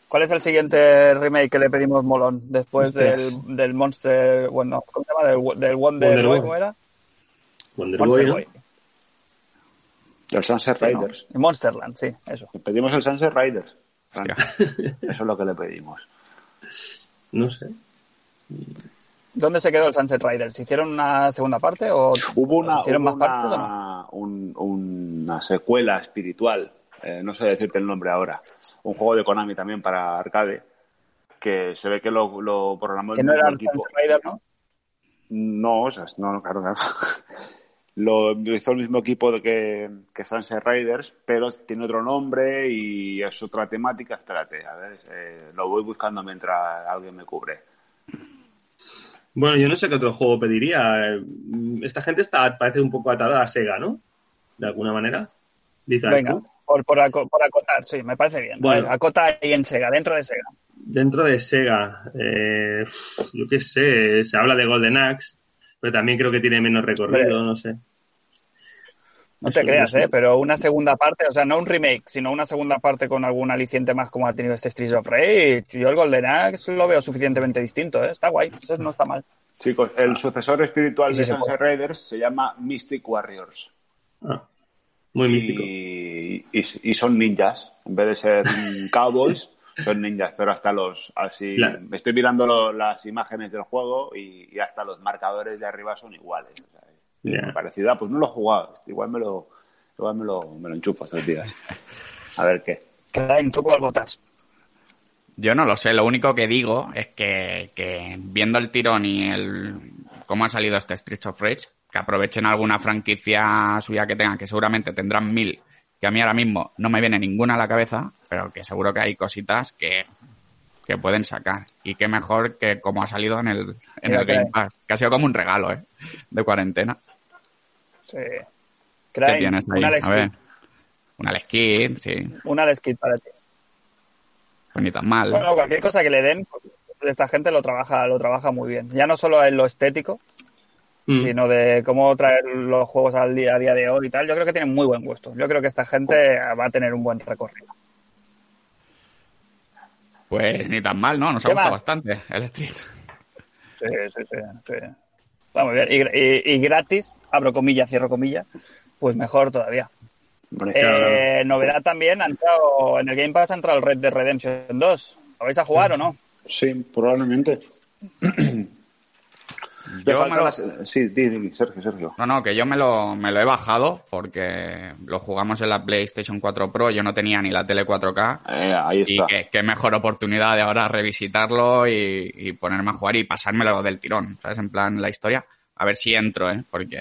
¿Cuál es el siguiente remake que le pedimos molón después Ostras. del, del Monster, bueno, ¿cómo se llama? Del, del Wonder, Wonder Boy, Boy. ¿cómo era? Wonder Monster Boy, ¿no? Boy. El Sunset Sí, ¿no? Riders. Monsterland, sí, eso. Le pedimos el Sunset Riders. Eso es lo que le pedimos. No sé. ¿Dónde se quedó el Sunset Riders? ¿Hicieron una segunda parte o Hubo una, hicieron hubo más partes o no? una, un- una secuela espiritual, eh, no sé decirte el nombre ahora, un juego de Konami también para arcade, que se ve que lo, lo programó el no mismo era el equipo. Rider, ¿no? No, o sea, no, no, claro, claro. Lo hizo el mismo equipo de que, que Sunset Riders, pero tiene otro nombre y es otra temática. Espérate, a ver, eh, lo voy buscando mientras alguien me cubre. Bueno, yo no sé qué otro juego pediría. Esta gente está, parece un poco atada a Sega, ¿no? De alguna manera. Dice Venga. Por, por, aco- por acotar, sí, me parece bien. Bueno. Acota ahí en Sega, dentro de Sega. Dentro de Sega, eh, yo qué sé, se habla de Golden Axe, pero también creo que tiene menos recorrido, no sé. No te Eso, creas, eso. ¿eh? Pero una segunda parte, o sea, no un remake, sino una segunda parte con algún aliciente más como ha tenido este Streets of Rage. Yo el Golden Axe lo veo suficientemente distinto, ¿eh? Está guay, eso no está mal. Chicos, el sucesor espiritual Sí, de Sunset Riders se llama Mystic Warriors. Ah, Muy místico. Y, y- y son ninjas. En vez de ser cowboys, son ninjas. Pero hasta los. así Claro. Estoy mirando lo- las imágenes del juego y, y hasta los marcadores de arriba son iguales. O sea. Parecida, pues no lo he jugado. Igual me lo, igual me lo, me lo enchufo estos días. A ver qué. Crane, ¿tú cuál votas? Yo no lo sé, lo único que digo es que, que viendo el tirón y el cómo ha salido este Streets of Rage, que aprovechen alguna franquicia suya que tengan, que seguramente tendrán mil, que a mí ahora mismo no me viene ninguna a la cabeza, pero que seguro que hay cositas que, que pueden sacar. Y qué mejor que como ha salido en el, en el Game Pass, que ha sido como un regalo, ¿eh? De cuarentena. Sí. ¿Qué Crane, tienes ahí? una A ver. Alex sí. Una Alex Kidd para ti. Pues ni tan mal. Bueno, cualquier cosa que le den, pues, esta gente lo trabaja, lo trabaja muy bien. Ya no solo en lo estético, Mm. sino de cómo traer los juegos al día a día de hoy y tal. Yo creo que tienen muy buen gusto. Yo creo que esta gente va a tener un buen recorrido. Pues ni tan mal, ¿no? Nos ha ¿Qué gustado más? bastante el Street. Sí, sí, sí. sí. Va muy bien. Y, y- y gratis, abro comillas, cierro comillas, pues mejor todavía. Hombre, Eh, novedad también, ha entrado, en el Game Pass ha entrado el Red Dead Redemption 2. ¿Lo vais a jugar o no? Sí, probablemente. Yo lo- Sí, Sergio, Sergio. No, no, que yo me lo, me lo he bajado porque lo jugamos en la PlayStation 4 Pro, yo no tenía ni la tele 4K Eh, ahí y está. qué, qué mejor oportunidad de ahora revisitarlo y, y ponerme a jugar y pasármelo del tirón, ¿sabes? En plan, la historia, a ver si entro, ¿eh? Porque...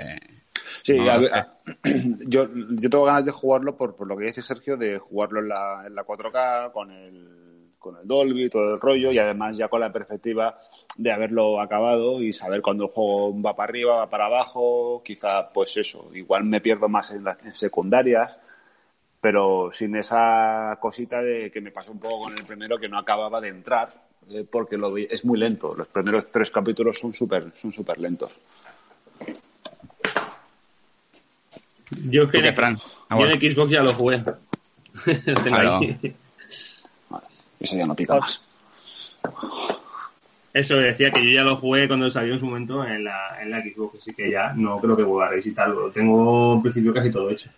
Sí, no a lo ver, sé. a- yo, yo tengo ganas de jugarlo por, por lo que dice Sergio, de jugarlo en la, en la 4K con el, con el Dolby y todo el rollo, y además ya con la perspectiva de haberlo acabado y saber cuándo el juego va para arriba, va para abajo, quizá pues eso, igual me pierdo más en, las- en secundarias, pero sin esa cosita de que me pasó un poco con el primero que no acababa de entrar, eh, porque lo vi- es muy lento, los primeros tres capítulos son súper son súper lentos. Yo que ¿Tú en? Ah, Xbox ya lo jugué. Claro. Eso ya no pica más. Eso decía que yo ya lo jugué cuando salió en su momento en la, en la Xbox, así que ya no creo que vuelva a revisitarlo. Lo tengo en principio casi todo hecho.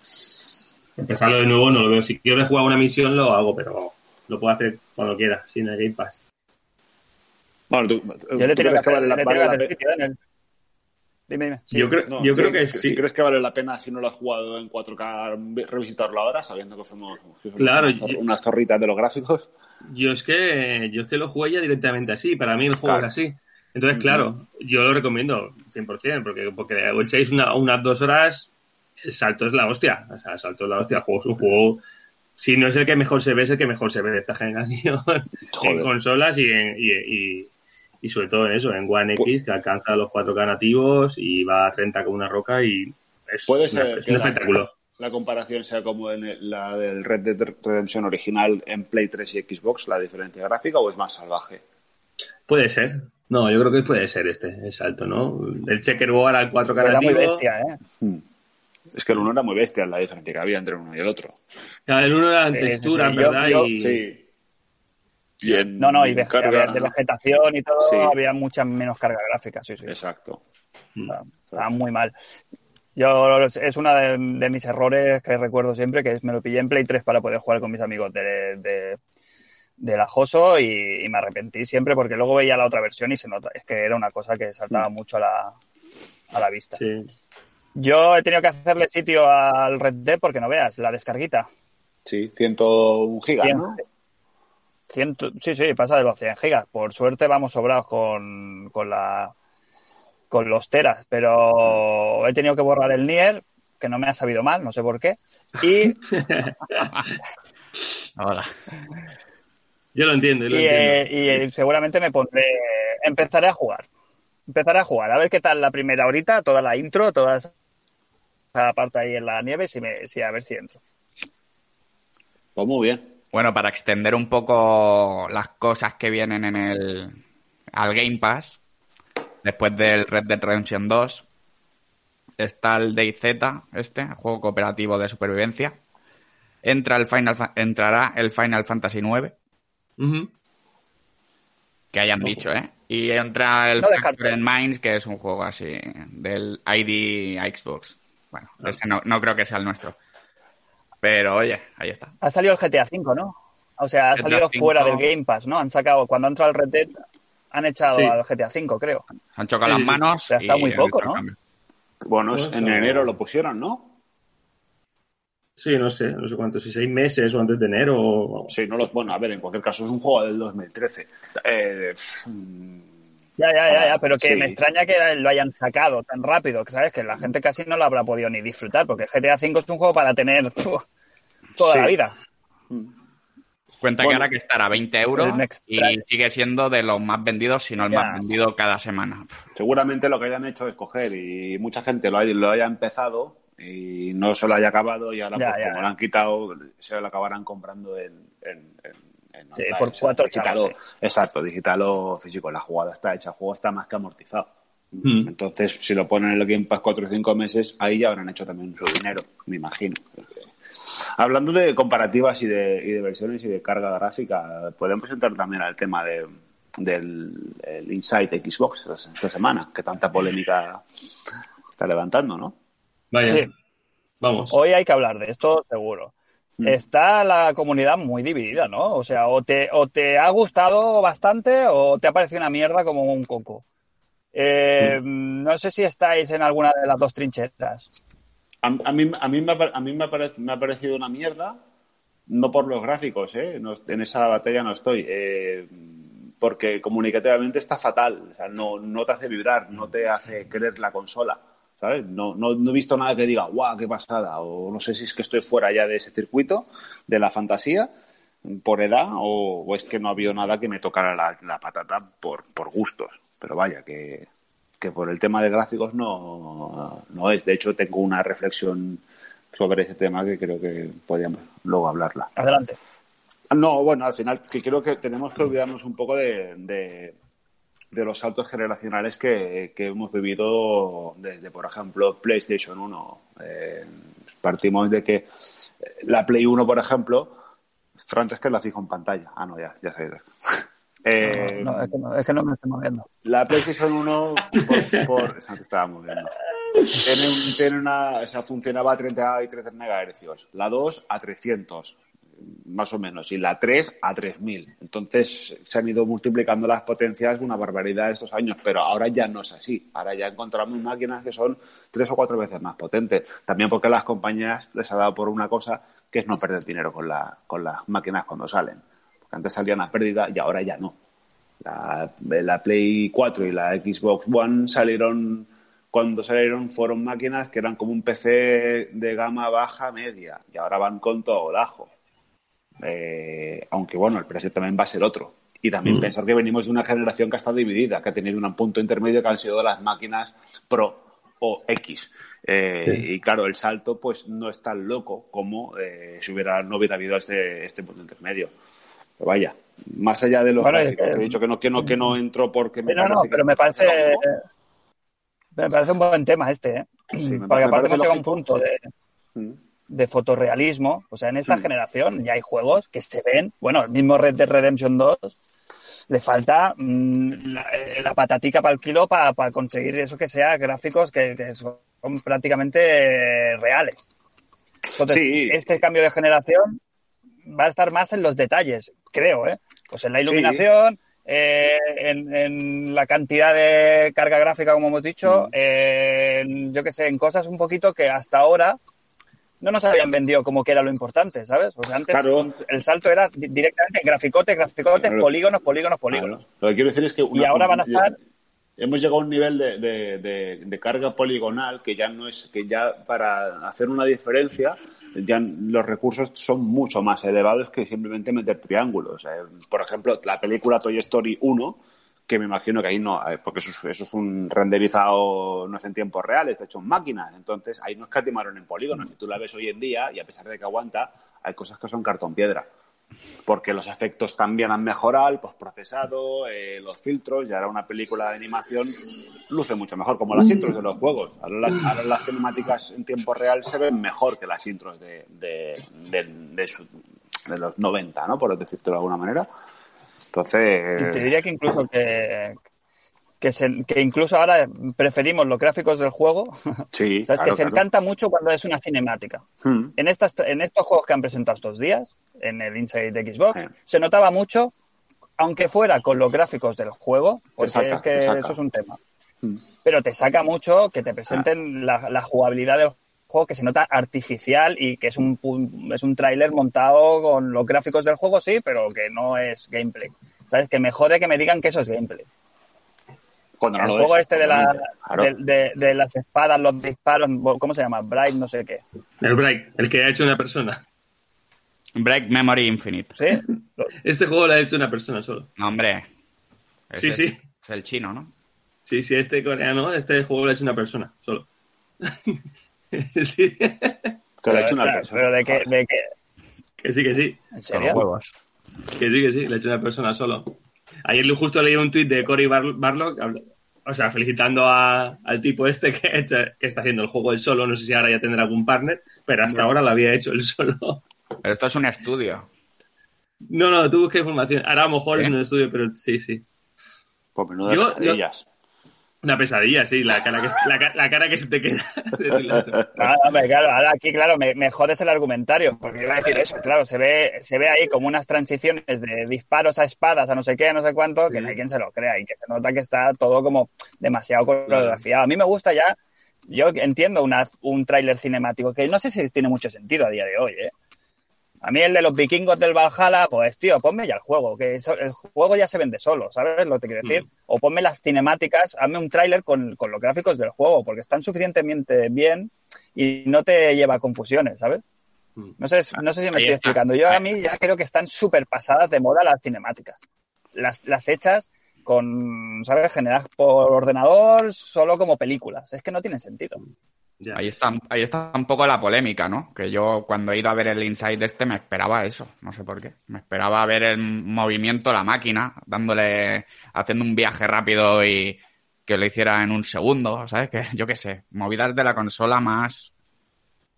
Empezarlo de nuevo no lo veo. Si quiero jugar una misión lo hago, pero lo puedo hacer cuando quiera, sin el Game Pass. Bueno, tú, Yo le ¿tú tengo crees que, vale la, le vale tengo que la hacer pe- sitio en el... Dime, dime. Sí. yo creo, no, yo sí, creo que si sí. crees que vale la pena si no lo has jugado en 4K revisitarlo ahora, sabiendo que somos, que somos Claro, unas, zor- yo- unas zorritas de los gráficos? Yo es que yo es que lo jugué ya directamente así. Para mí el juego Claro. es así. Entonces, claro, yo lo recomiendo 100%, porque, porque el 6 una, unas dos horas, el salto es la hostia. O sea, el salto es la hostia. El juego es un juego, si no es el que mejor se ve, es el que mejor se ve de esta generación. en consolas y, en, y, y, y sobre todo en eso, en One X, que alcanza los 4K nativos y va a 30 como una roca y es, Puede una- ser es que un espectáculo. La comparación sea como en el- la del Red Dead Redemption original en Play 3 y Xbox, la diferencia gráfica, o es más salvaje. Puede ser. No, yo creo que puede ser este, el salto, ¿no? El checkerboard al 4K Era muy bestia, ¿eh? Hmm. Es que el uno era muy bestia la diferencia que había entre uno y el otro. Claro, el uno era en Sí, sí, textura, sí. ¿verdad? yo- y... Sí. Y en No, no, y carga- de vegetación y todo, Sí. había mucha menos carga gráfica, sí, sí. Exacto. Estaba, estaba muy mal. Yo es uno de, de mis errores que recuerdo siempre, que es me lo pillé en Play 3 para poder jugar con mis amigos de, de, de la Joso y, y me arrepentí siempre porque luego veía la otra versión y se nota, es que era una cosa que saltaba mucho a la, a la vista. Sí. Yo he tenido que hacerle sitio al Red Dead porque no veas, la descarguita. Sí, 101 gigas, ¿no? sí, sí, pasa de los 100 gigas. Por suerte vamos sobrados con, con la con los teras, pero he tenido que borrar el Nier, que no me ha sabido mal, no sé por qué. Y, Hola. Yo lo entiendo, yo lo y, entiendo. eh, y seguramente me pondré, empezaré a jugar. Empezaré a jugar, a ver qué tal la primera horita, toda la intro, toda esa parte ahí en la nieve, si me, si, a ver si entro. Pues muy bien. Bueno, para extender un poco las cosas que vienen en el al Game Pass, después del Red Dead Redemption 2, está el DayZ, este, el juego cooperativo de supervivencia. Entra el Final, Fa- entrará el Final Fantasy IX, que hayan dicho, ¿eh? Y entra el No Minds, que es un juego así del ID Xbox. Bueno, ese no, no creo que sea el nuestro. Pero oye, ahí está. Ha salido el GTA V, ¿no? O sea, ha GTA salido fuera del Game Pass, ¿no? Han sacado, cuando ha entrado el Red Dead, han echado Sí. al GTA V, creo. Han chocado Sí, las manos. pero ha estado muy poco, ¿no? cambio. Bueno, en enero lo pusieron, ¿no? Sí, no sé, no sé cuánto, si seis meses o antes de enero o... Sí, no los. Bueno, a ver, en cualquier caso es un juego del 2013. Eh, mm, Ya, ya, ya, ya, pero que Sí. me extraña que lo hayan sacado tan rápido, que sabes que la gente casi no lo habrá podido ni disfrutar, porque GTA V es un juego para tener toda Sí. la vida. Cuenta Bueno, que ahora que estará a 20 euros y sigue siendo de los más vendidos, si no el más vendido cada semana. Seguramente lo que hayan hecho es coger y mucha gente lo haya, lo haya empezado y no se lo haya acabado y ahora, Ya, pues ya. como lo han quitado, se lo acabarán comprando en. en, en, en Sí, online, por cuatro digital Exacto, digital o físico. La jugada está hecha, el juego está más que amortizado. Mm. Entonces, si lo ponen en el Game Pass 4 o 5 meses, ahí ya habrán hecho también su dinero, me imagino. Hablando de comparativas y de, y de versiones y de carga gráfica, podemos entrar también al tema de, del el Insight Xbox esta, esta semana, que tanta polémica está levantando, ¿no? Vaya, Sí. vamos. Hoy hay que hablar de esto, seguro. Mm. Está la comunidad muy dividida, ¿no? O sea, o te, o te ha gustado bastante o te ha parecido una mierda como un coco. Eh, No sé si estáis en alguna de las dos trincheras. A, mí, a mí, me, a mí me, parec- me ha parecido una mierda, no por los gráficos, ¿eh? No- en esa batalla no estoy, eh, porque comunicativamente está fatal, o sea, no, no te hace vibrar, no te hace querer la consola, ¿sabes? No, no, no he visto nada que diga, guau, qué pasada, o no sé si es que estoy fuera ya de ese circuito, de la fantasía, por edad, o, o es que no ha habido nada que me tocara la, la patata por, por gustos, pero vaya, que, que por el tema de gráficos no, no es. De hecho, tengo una reflexión sobre ese tema que creo que podríamos luego hablarla. Adelante. No, bueno, al final que creo que tenemos que olvidarnos un poco de, de, de los saltos generacionales que, que hemos vivido desde, por ejemplo, PlayStation 1. Eh, partimos de que la Play 1, por ejemplo, Fran, es que la fijo en pantalla. Ah, no, ya, ya sé. Eh, No, es, que no, es que no me estoy moviendo. la PlayStation 1, por, por esa que estábamos viendo, tiene, un- tiene una, o sea, funcionaba a 30 y 13 MHz. La 2 a 300, más o menos. Y la 3 a 3000. Entonces se han ido multiplicando las potencias una barbaridad estos años. Pero ahora ya no es así. Ahora ya encontramos máquinas que son tres o cuatro veces más potentes. También porque las compañías les ha dado por una cosa que es no perder dinero con, la, con las máquinas cuando salen. Antes salían a pérdida y ahora ya no. La, la Play 4 y la Xbox One salieron, cuando salieron fueron máquinas que eran como un PC de gama baja media y ahora van con todo bajo. Eh, aunque bueno, el precio también va a ser otro. Y también Mm. pensar que venimos de una generación que ha estado dividida, que ha tenido un punto intermedio que han sido las máquinas Pro o X. Eh, Sí. Y claro, el salto pues no es tan loco como eh, si hubiera, no hubiera habido este, este punto intermedio. Pero vaya, más allá de los Bueno, gráficos, que- que he dicho que no, que no, que no entró porque me No, parece pero me parece, me parece un buen tema este, ¿eh? Sí, Porque aparte hemos llegado a un punto de, de fotorrealismo. O sea, en esta Mm. generación ya hay juegos que se ven. Bueno, el mismo Red Dead Redemption 2 le falta mm, la, eh, la patatica para el kilo para conseguir eso que sea gráficos que, que son prácticamente eh, reales. Entonces, este cambio de generación va a estar más en los detalles, creo, ¿eh? Pues en la iluminación, eh, en, en la cantidad de carga gráfica, como hemos dicho, Mm. en, yo que sé, en cosas un poquito que hasta ahora no nos habían vendido como que era lo importante, ¿sabes? O sea, antes Claro. el salto era di- directamente en graficotes, graficotes, Claro. polígonos, polígonos, polígonos. Claro. Lo que quiero decir es que... Y ahora van a estar- Hemos llegado a un nivel de, de- de- de carga poligonal que ya no es... que ya para hacer una diferencia ya los recursos son mucho más elevados que simplemente meter triángulos. Eh, por ejemplo, la película Toy Story 1, que me imagino que ahí no, eh, porque eso, es- eso es un renderizado, no es en tiempo real, está hecho en máquinas, entonces ahí no escatimaron en polígonos. Si tú la ves hoy en día, y a pesar de que aguanta, hay cosas que son cartón piedra porque los efectos también han mejorado, el postprocesado, eh, los filtros, y ahora una película de animación luce mucho mejor, como las intros de los juegos. Ahora las, ahora las cinemáticas en tiempo real se ven mejor que las intros de, de, de- de su- de los 90, ¿no? Por decirlo de alguna manera. Y te Entonces, diría que incluso que, que, se, que incluso ahora preferimos los gráficos del juego. Sí, ¿Sabes? claro, que se claro. encanta mucho cuando es una cinemática. Mm. En, estas, en estos juegos que han presentado estos días, en el Inside de Xbox, Sí. se notaba mucho, aunque fuera con los gráficos del juego, porque saca, es que eso es un tema. Mm. Pero te saca mucho que te Ah. presenten la, la jugabilidad del juego que se nota artificial y que es un, es un tráiler montado con los gráficos del juego, sí, pero que no es gameplay. ¿Sabes? Que me jode que me digan que eso es gameplay. Cuando no el lo juego es, este de, la, claro. de, de- de las espadas, los disparos, ¿cómo se llama? Bright, no sé qué. El Bright, el que ha hecho una persona. Break Memory Infinite. ¿Sí? Este juego lo ha hecho una persona solo. No, hombre. Sí, sí. Es el chino, ¿no? Sí, sí, este coreano, este juego lo ha hecho una persona solo. sí, Que lo ha hecho una Claro, persona. Pero de qué, de qué, que sí, que sí. ¿en serio? huevos. Que sí, que sí, lo ha hecho una persona solo. Ayer justo leí un tuit de Cory Bar- Barlock, o sea, felicitando a- al tipo este que, ha hecho- que está haciendo el juego él solo. No sé si ahora ya tendrá algún partner, pero hasta ahora lo había hecho él solo. Pero esto es un estudio. No, no, tú busca información. Ahora a lo mejor ¿Eh? es un estudio, pero sí, sí. Pues menuda Yo- pesadillas. Una pesadilla, sí, la cara que, la, ca- la cara que se te queda. Claro, hombre, claro, ahora aquí, claro, me, me jodes el argumentario, porque iba a decir eso, claro, se ve, se ve ahí como unas transiciones de disparos a espadas, a no sé qué, a no sé cuánto, que no hay quien se lo crea y que se nota que está todo como demasiado coreografiado. A mí me gusta ya, yo entiendo una, un tráiler cinemático, que no sé si tiene mucho sentido a día de hoy, ¿eh? A mí el de los vikingos del Valhalla, pues tío, ponme ya el juego, que eso- el juego ya se vende solo, ¿sabes lo que te quiero decir? O ponme las cinemáticas, hazme un tráiler con, con los gráficos del juego, porque están suficientemente bien y no te lleva a confusiones, ¿sabes? Mm. No sé, no sé si me Ahí estoy está. explicando. Yo a mí ya creo que están súper pasadas de moda las cinemáticas. Las, las hechas con, ¿sabes? Generadas por ordenador solo como películas. Es que no tienen sentido. Ahí está, ahí está un poco la polémica, ¿no? Que yo cuando he ido a ver el Inside este me esperaba eso, no sé por qué. Me esperaba ver el movimiento, la máquina, dándole, haciendo un viaje rápido y que lo hiciera en un segundo, ¿sabes? Que yo qué sé, movidas de la consola más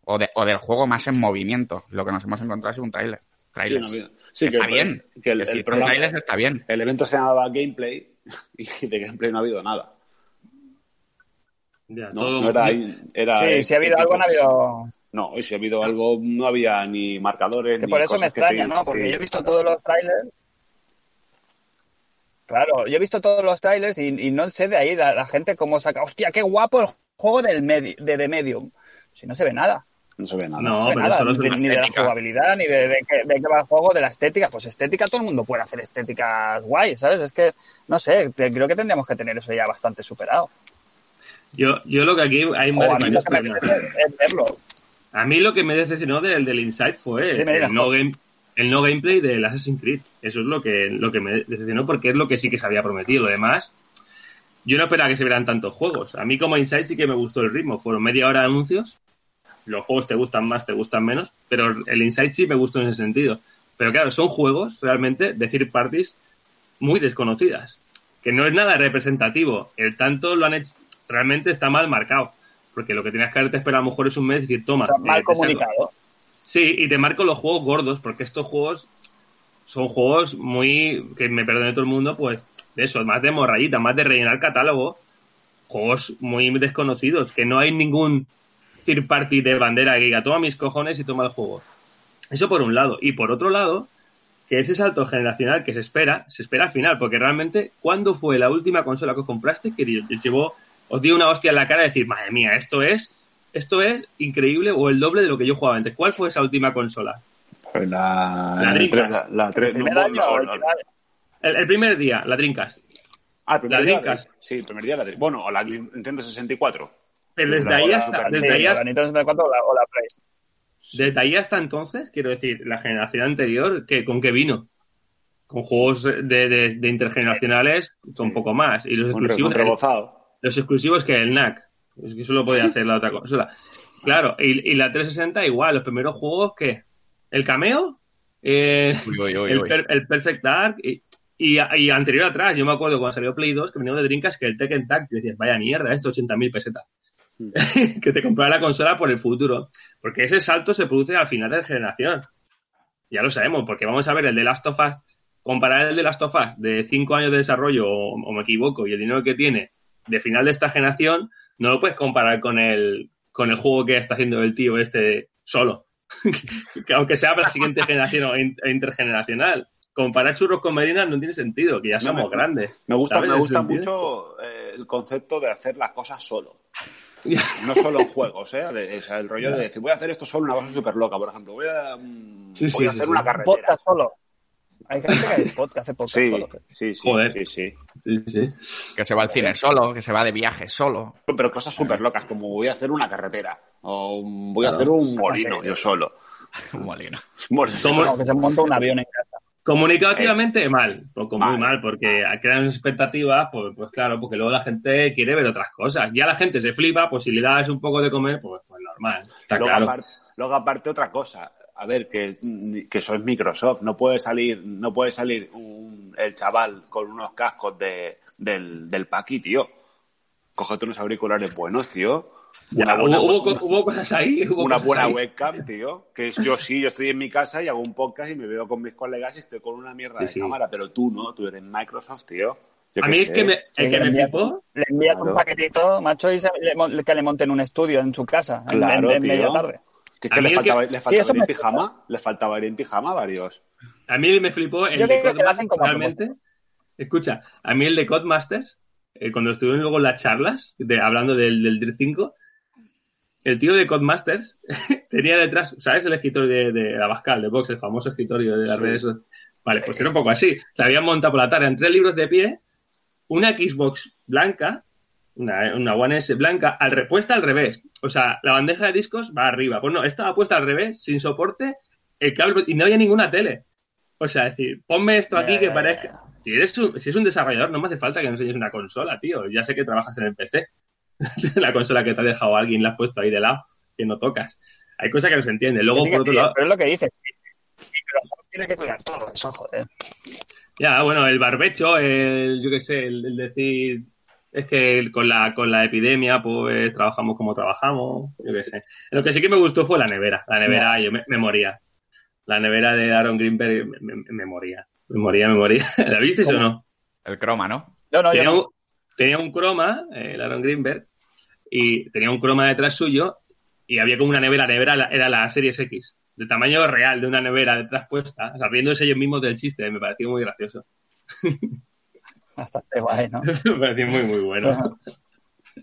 o, de, o del juego más en movimiento. Lo que nos hemos encontrado es un tráiler. Sí, no. Sí, está que- bien. el- Que el programa- está bien. El evento se llamaba Gameplay y de gameplay no ha habido nada. Ya, No, todo- no era, ahí- era Sí, si ha habido algo, no ha habido... No, y si ha habido algo, no había ni marcadores. Que ni por eso me extraña, te- ¿no? Porque sí. yo he visto todos los trailers. Claro, yo he visto todos los trailers y, y no sé de ahí la, la gente cómo saca. ¡Hostia, qué guapo el juego del medi de The Medium! Si no se ve nada. No se ve nada. No, No se ve pero nada, solo es ni, de la jugabilidad, ni de, de qué- de qué va el juego, de la estética. Pues estética, todo el mundo puede hacer estéticas guay, ¿sabes? Es que, no sé, te- creo que tendríamos que tener eso ya bastante superado. Yo, yo lo que aquí hay varios verlo. A mí lo que me decepcionó del, del Inside fue el, no game, el no gameplay del Assassin's Creed. Eso es lo que, lo que me decepcionó porque es lo que sí que se había prometido. Lo demás, yo no esperaba que se vieran tantos juegos. A mí como Inside sí que me gustó el ritmo. Fueron media hora de anuncios. Los juegos te gustan más, te gustan menos. Pero el Inside sí me gustó en ese sentido. Pero claro, son juegos realmente de third parties muy desconocidas. Que no es nada representativo. El tanto lo han hecho, realmente está mal marcado. Porque lo que tenías que haberte esperado a lo mejor es un mes y decir, toma. Está eh, mal te saco- comunicado. Sí, y te marco los juegos gordos, porque estos juegos son juegos muy, que me perdone todo el mundo, pues de eso, más de morrayita, más de rellenar catálogo, juegos muy desconocidos, que no hay ningún third party de bandera que diga, toma mis cojones y toma el juego. Eso por un lado. Y por otro lado, que ese salto generacional que se espera, se espera al final, porque realmente, ¿cuándo fue la última consola que compraste que os llevó, os dio una hostia en la cara de decir, madre mía, esto es, esto es increíble o el doble de lo que yo jugaba antes? ¿Cuál fue esa última consola? Pues la, La Dreamcast. la, la El primer no, año, no, el no, final- El, el primer día, la Dreamcast. Ah, el primer la día. Dreamcast. Sí, el primer día la. Bueno, o la Nintendo 64. Pero desde La- ahí la hasta, desde Sí, ahí la hasta, Nintendo 64 o la, o la Play. desde ahí hasta entonces, quiero decir, la generación anterior, que ¿con qué vino? Con juegos de, de, de Sí. poco más. Y los exclusivos, un rebozado. Los exclusivos que el NAC. Es que eso lo podía hacer la otra consola. Claro, y, y la 360 igual, los primeros juegos que el cameo, eh, Uy, uy, uy, el, uy. per- el Perfect Dark y, y, y anterior atrás, yo me acuerdo cuando salió Play 2 que venía de Dreamcast que el Tekken Tag, y decías, vaya mierda, esto 80.000 pesetas. Mm. que te comprara la consola por el futuro. Porque ese salto se produce al final de la generación. Ya lo sabemos, porque vamos a ver el de Last of Us comparar el de las tofas de 5 años de desarrollo, o, o me equivoco, y el dinero que tiene de final de esta generación, no lo puedes comparar con el, con el juego que está haciendo el tío este solo. que aunque sea para la siguiente generación o in- intergeneracional. Comparar churros con merinas no tiene sentido, que ya No, somos me- grandes. Me gusta, ¿Sabes? me ¿En gusta mucho eh, el concepto de hacer las cosas solo. No solo en juegos, ¿eh? De- o sea, el rollo de decir, voy a hacer esto solo, una cosa súper loca, por ejemplo. Voy a, mm, Sí, voy sí, a hacer sí. una carretera. Solo. Hay gente que hace podcast, hace podcast Sí, solo. sí, sí, Joder. sí, sí. Sí, sí. Que se va al cine solo, que se va de viaje solo. Pero cosas súper locas, como voy a hacer una carretera. O voy a Claro. hacer un molino, yo solo. Un molino. Bueno, Como- No, que se monta un avión en casa. Comunicativamente mal, poco muy Mal. mal, porque crean expectativas, pues, pues claro, porque luego la gente quiere ver otras cosas. Ya la gente se flipa, pues si le das un poco de comer, pues, pues normal, está luego, claro. aparte, luego aparte otra cosa. A ver, que, que eso es Microsoft. No puede salir, no puede salir un- el chaval con unos cascos de, del, del Paqui, tío. Cógete unos auriculares buenos, tío. Ya, Una buena, hubo, hubo co- hubo cosas ahí. Hubo una cosas buena ahí. webcam, tío. Que es- yo sí, yo estoy en mi casa y hago un podcast y me veo con mis colegas y estoy con una mierda Sí, de sí. cámara. Pero tú no, tú eres Microsoft, tío. Yo A mí el que me, el Sí, que le me flipó, Le envías Claro. un paquetito, macho, y se- le que le monten un estudio en su casa en- Claro, en, en tío. media tarde. A que le que- faltaba, le Sí, faltaba ir en pijama. Le faltaba ir en pijama a varios. a mí me flipó el Yo de Codemasters, como a realmente. Escucha, a mí el de Codemasters, eh, cuando estuvieron luego en las charlas, de, hablando del, del Drift 5, el tío de Codemasters tenía detrás, ¿sabes? El escritorio de, de Abascal, de Vox, el famoso escritorio de las Sí. redes sociales. Vale, pues era un poco así. Se habían montado por la tarde en tres libros de pie, una Xbox blanca, una, una One S blanca, al, re- puesta al revés. O sea, la bandeja de discos va arriba. Pues no, estaba puesta al revés, sin soporte, el cable, y no había ninguna tele. O sea, es decir, ponme esto aquí que parezca. Si eres un, si es un desarrollador, no me hace falta que me enseñes una consola, tío. Ya sé que trabajas en el PC. la consola que te ha dejado alguien la has puesto ahí de lado, que no tocas. Hay cosas que no se entienden. Luego, sí, por otro sí, lado, Pero es lo que dices. Microsoft tiene que cuidar todo eso, joder. Ya, bueno, el barbecho, el, yo qué sé, el, el decir, es que con la, con la epidemia, pues trabajamos como trabajamos, yo qué sé. Lo que sí que me gustó fue la nevera. La nevera, yo me, me moría. La nevera de Aaron Greenberg me, me- me moría. Me moría, me moría. ¿La visteis o no? El croma, ¿no? No, no, yo Tenía no. un, tenía un croma, eh, el Aaron Greenberg, y tenía un croma detrás suyo, y había como una nevera, nevera era la Series X, de tamaño real, de una nevera detrás puesta, o sea, riéndose ellos mismos del chiste, me pareció muy gracioso. Bastante guay, ¿no? me pareció muy, muy bueno.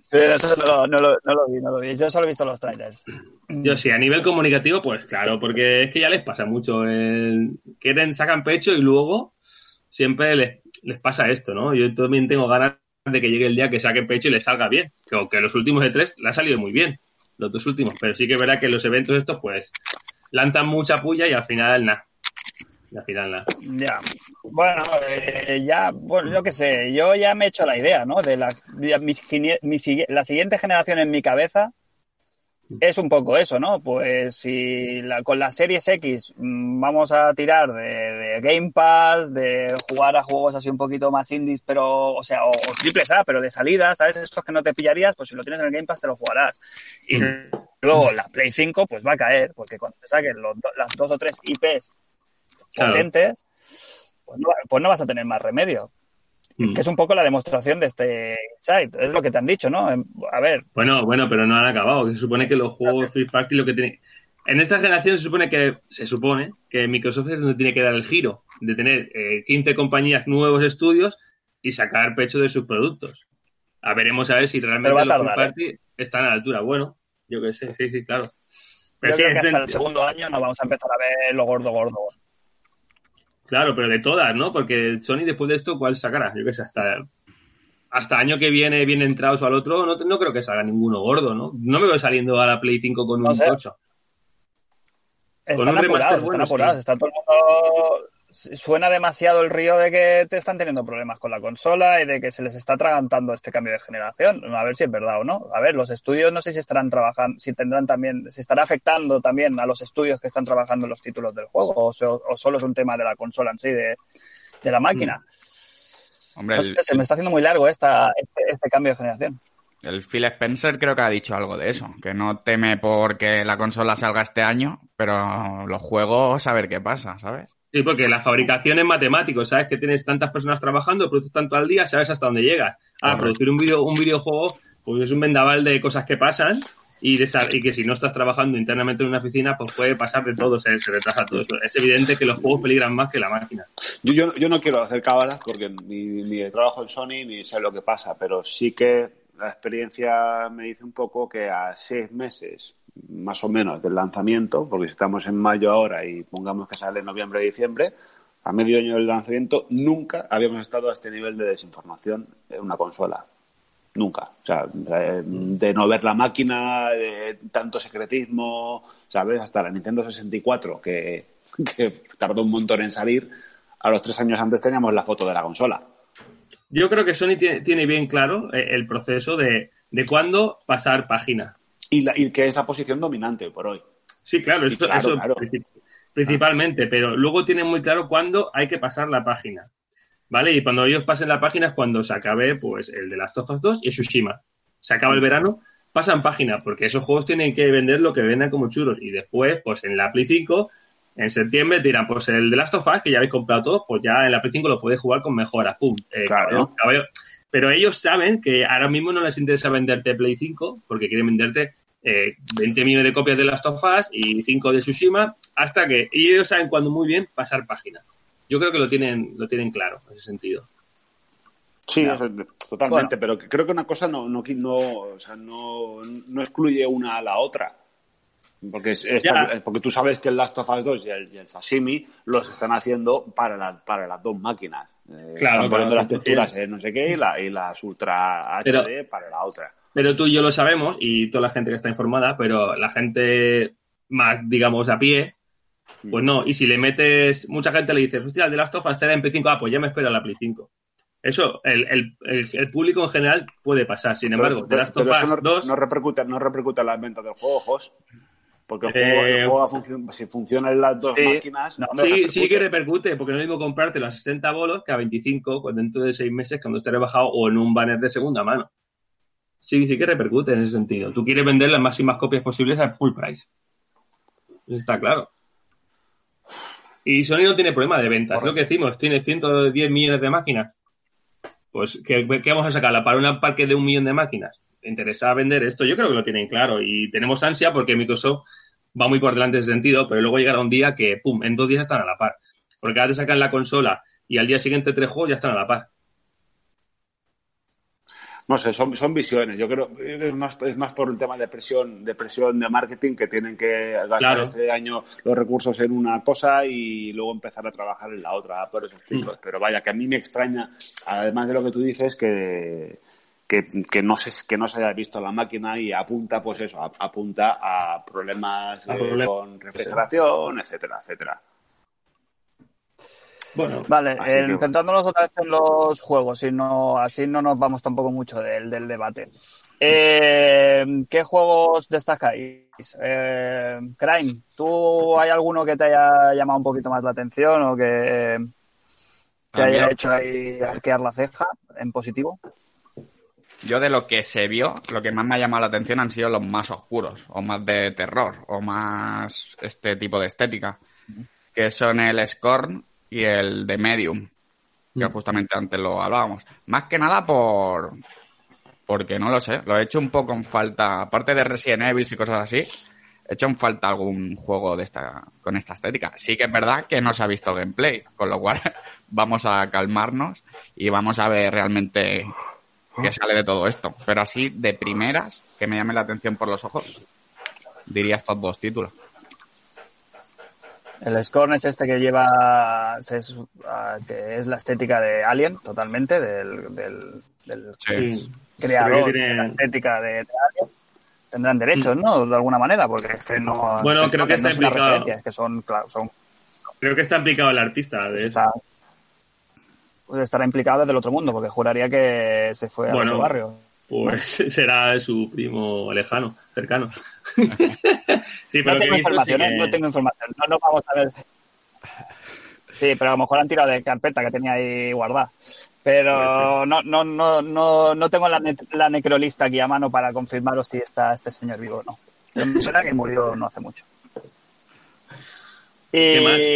Pero eso no lo, no, lo, no lo vi, no lo vi. Yo solo he visto los trailers. Yo sí, a nivel comunicativo, pues claro, porque es que ya les pasa mucho. El... Quieren, sacan pecho y luego siempre les, les pasa esto, ¿no? Yo también tengo ganas de que llegue el día que saquen pecho y les salga bien. Que aunque los últimos de tres le ha salido muy bien, los dos últimos. Pero sí que verá que los eventos estos, pues, lanzan mucha puya y al final nada. Final nada. Ya. Bueno, eh, ya, bueno, yo qué sé, yo ya me he hecho la idea, ¿no? De la, mis la siguiente generación en mi cabeza es un poco eso, ¿no? Pues si la- con la Series X mm, vamos a tirar de, de Game Pass, de jugar a juegos así un poquito más indies, pero, o sea, o, o triples A, pero de salida, ¿sabes? Estos que no te pillarías, pues si lo tienes en el Game Pass te lo jugarás. Y Mm. luego la Play 5, pues va a caer, porque cuando te saquen los las dos o tres IPs Claro. potentes, pues no, pues no vas a tener más remedio. Mm. Que es un poco la demostración de este site. Es lo que te han dicho, ¿no? A ver, Bueno, bueno, pero no han acabado. Se supone que los juegos Free Party lo que tiene. En esta generación se supone que se supone que Microsoft es donde tiene que dar el giro de tener eh, 15 compañías, nuevos estudios y sacar pecho de sus productos. A veremos a ver si realmente los tardar, ¿eh? Free Party están a la altura. Bueno, yo qué sé, sí, sí, claro. Pero yo sí, creo que hasta el segundo año no vamos a empezar a ver lo gordo, gordo. Claro, pero de todas, ¿no? Porque Sony después de esto, ¿cuál sacará? Yo qué sé, hasta, hasta año que viene, bien entrados o al otro, no, no creo que salga ninguno gordo, ¿no? No me veo saliendo a la Play 5 con No un sé. 8. Están apurados, bueno, están apurados. sí. Está todo el mundo... Suena demasiado el río de que te están teniendo problemas con la consola y de que se les está atragantando este cambio de generación. A ver si es verdad o no. A ver, los estudios no sé si estarán trabajando, si tendrán también, si estará afectando también a los estudios que están trabajando en los títulos del juego o, so- o solo es un tema de la consola en sí, de, de la máquina. Hombre, No el, sé, se me está haciendo muy largo esta, este, este cambio de generación. el Phil Spencer creo que ha dicho algo de eso, que no teme porque la consola salga este año, pero los juegos a ver qué pasa, ¿sabes? Sí, porque la fabricación es matemático, sabes que tienes tantas personas trabajando, produces tanto al día, sabes hasta dónde llegas. A producir un video, un videojuego, pues es un vendaval de cosas que pasan y, de, y que si no estás trabajando internamente en una oficina, pues puede pasar de todo, se, se retrasa todo eso. Es evidente que los juegos peligran más que la máquina. Yo, yo, yo no quiero hacer cábalas porque ni, ni trabajo en Sony ni sé lo que pasa, pero sí que la experiencia me dice un poco que a seis meses más o menos del lanzamiento, porque si estamos en mayo ahora y pongamos que sale en noviembre o diciembre, a medio año del lanzamiento nunca habíamos estado a este nivel de desinformación en una consola. Nunca. O sea, de no ver la máquina, de tanto secretismo, ¿sabes? Hasta la Nintendo 64, que, que tardó un montón en salir, a los tres años antes teníamos la foto de la consola. Yo creo que Sony tiene, bien claro eh, el proceso de, de cuándo pasar página. Y, la, y que es la posición dominante por hoy. Sí, claro, eso, principalmente, pero luego tienen muy claro cuándo hay que pasar la página. ¿Vale? Y cuando ellos pasen la página es cuando se acabe pues el de las Tofas 2 y Tsushima. Se acaba el verano, pasan página, porque esos juegos tienen que vender lo que vendan como churos. Y después, pues en la Play 5, en septiembre dirán, pues el de Last of Us, que ya habéis comprado todos, pues ya en la Play 5 lo podéis jugar con mejoras. ¡Pum! Eh, claro. Pero ellos saben que ahora mismo no les interesa venderte Play 5 porque quieren venderte eh, 20 millones de copias de Last of Us y 5 de Tsushima, hasta que y ellos saben cuándo muy bien pasar página. Yo creo que lo tienen, lo tienen claro en ese sentido. Sí, totalmente, pero creo que una cosa no, no, no, o sea, no, no excluye una a la otra. Porque, es, porque tú sabes que el Last of Us 2 y el, Sashimi los están haciendo para, la, para las dos máquinas. Eh, claro, están poniendo las texturas en no sé qué y, la, y las Ultra HD para la otra. Pero tú y yo lo sabemos y toda la gente que está informada, pero la gente más, digamos, a pie, pues no. Y si le metes, mucha gente le dice, hostia, de las tofas está en Play 5, ah, pues ya me espero a la Play 5. Eso, el, el, el, público en general puede pasar. Sin embargo, de las tofas no, 2. No repercute, no repercute en las ventas del juego, Porque el juego, eh, si funciona en las dos máquinas. sí, sí que repercute, porque no es lo mismo comprarte los 60 bolos que a 25 dentro de 6 meses cuando esté rebajado o en un banner de segunda mano sí, sí que repercute en ese sentido. Tú quieres vender las máximas copias posibles al full price. está claro. Y Sony no tiene problema de ventas. Lo que decimos, tiene 110 millones de máquinas. Pues, ¿qué, vamos a sacarla? ¿Para un parque de un millón de máquinas? ¿Te interesa vender esto? Yo creo que lo tienen claro. Y tenemos ansia porque Microsoft va muy por delante en ese sentido, pero luego llegará un día que, pum, en dos días están a la par. Porque ahora te sacan la consola y al día siguiente tres juegos ya están a la par. No sé, son, son visiones. Yo creo es más, es más por un tema de presión, de presión de marketing que tienen que gastar este año los recursos en una cosa y luego empezar a trabajar en la otra por esos ciclos. Mm. Pero vaya, que a mí me extraña, además de lo que tú dices, que, que, no se, que no se haya visto la máquina y apunta, pues eso, apunta a problemas, eh, con refrigeración, etcétera, etcétera. Bueno, vale, eh, centrándonos otra vez en los juegos, y no, así no nos vamos tampoco mucho del, del debate. Eh, ¿Qué juegos destacáis? Eh, Crime, ¿tú hay alguno que te haya llamado un poquito más la atención o que te haya hecho ahí arquear la ceja en positivo? Yo de lo que se vio, lo que más me ha llamado la atención han sido los más oscuros, o más de terror, o más este tipo de estética, que son el Scorn y el de Medium, que mm. justamente antes lo hablábamos. Más que nada por... Porque no lo sé, lo he hecho un poco en falta, aparte de Resident Evil y cosas así, he hecho en falta algún juego de esta, con esta estética. Sí que es verdad que no se ha visto gameplay, con lo cual vamos a calmarnos y vamos a ver realmente qué sale de todo esto. Pero así, de primeras, que me llame la atención por los ojos, diría estos dos títulos. El Scorn es este que lleva, ah, que es la estética de Alien, totalmente, del, del, creador de la estética de, Alien. Tendrán derechos, ¿no? De alguna manera, porque es que no. Bueno, creo que está implicado. Es que son, son. Creo que está implicado el artista de está, pues estará implicado desde el otro mundo, porque juraría que se fue a otro barrio. Pues será su primo lejano, cercano. sí, pero no tengo información, ¿eh? no tengo información. No, no vamos a ver. Sí, pero a lo mejor han tirado de carpeta que tenía ahí guardada. Pero no, no, no, no, no tengo la, la necrolista aquí a mano para confirmaros si está este señor vivo o no. será que murió no hace mucho. Y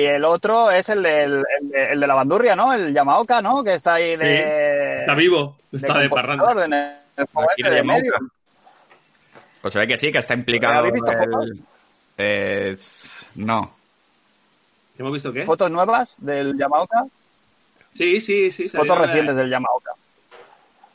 el otro es el, del, el, de, el de la bandurria, ¿no? El Yamaoka, ¿no? Que está ahí Sí, de... Está vivo, está de compositor parranda. El, de medio. Pues se ve que sí, que está implicado. ¿Habéis visto el- fotos? Eh, no. ¿Hemos visto qué? Fotos nuevas del Yamaoka. Sí, sí, sí. Fotos recientes del Yamaoka.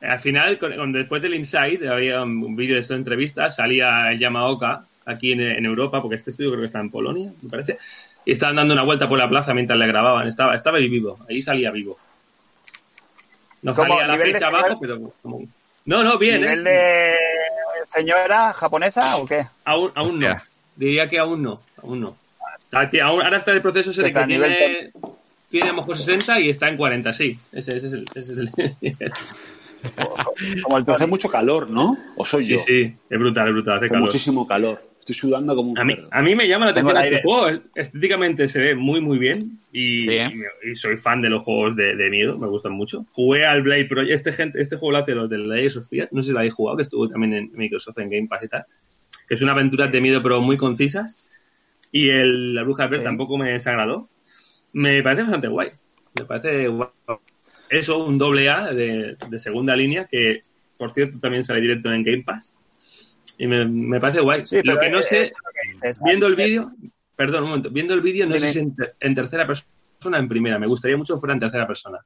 Al final, con- con- después del Inside, había un, un vídeo de esta entrevista, salía el Yamaoka aquí en, en Europa, porque este estudio creo que está en Polonia, me parece, y estaban dando una vuelta por la plaza mientras le grababan. Estaba, estaba ahí vivo, ahí salía vivo. No salía la ¿Nivel de fecha abajo, pero como... No, no, bien, ¿Nivel es- de señora japonesa o qué? aún, aún no. Ya. Diría que aún no, aún no. O sea, que aún- ahora está el proceso ese de que tiene, tiene a lo mejor 60 y está en 40, sí. Ese, ese es el... ese es el- Como el Hace mucho calor, ¿no? ¿O soy sí, yo? sí, es brutal, es brutal, hace Hace calor. muchísimo calor. Estoy sudando como un A mí, cerdo. a mí me llama la atención este juego. Estéticamente se ve muy, muy bien. Y, Sí, ¿eh? y soy fan de los juegos de, de miedo, me gustan mucho. Jugué al Blade Project. Este, gente, este juego lo hace los de la of Fear. No sé si lo habéis jugado, que estuvo también en Microsoft en Game Pass y tal. Que es una aventura de miedo, pero muy concisas. Y el, la Bruja del Blair Sí. tampoco me desagradó. Me parece bastante guay. Me parece guay. Eso, un doble A de, de segunda línea, que por cierto también sale directo en Game Pass. Y me, me parece guay. Sí, lo que no es- sé, es lo que dices. viendo el vídeo, perdón, un momento, viendo el vídeo, no Dime. sé si en, ter- en tercera persona o en primera. Me gustaría mucho que fuera en tercera persona.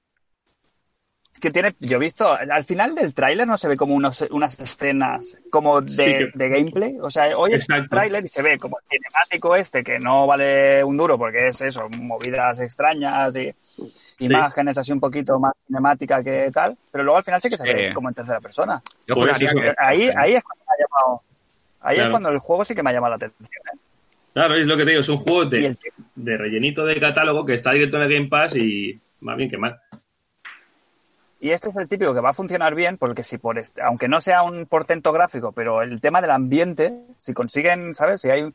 Es que tiene, yo he visto, al final del tráiler no se ve como unos, unas escenas como de, Sí, que- de gameplay. O sea, hoy el Exacto. tráiler y se ve como el cinemático este que no vale un duro porque es eso, movidas extrañas y imágenes así un poquito más cinemática que tal. Pero luego al final sí que se Sí. ve como en tercera persona. Yo Pues juraría eso- que- Ahí, ahí es cuando ha llamado. Ahí Claro. es cuando el juego sí que me ha llamado la atención. ¿eh? Claro, es lo que te digo, es un juego de, el- de rellenito de catálogo que está directo en el Game Pass y más bien que mal. Y este es el típico que va a funcionar bien porque si por este, aunque no sea un portento gráfico, pero el tema del ambiente, si consiguen, ¿sabes? Si hay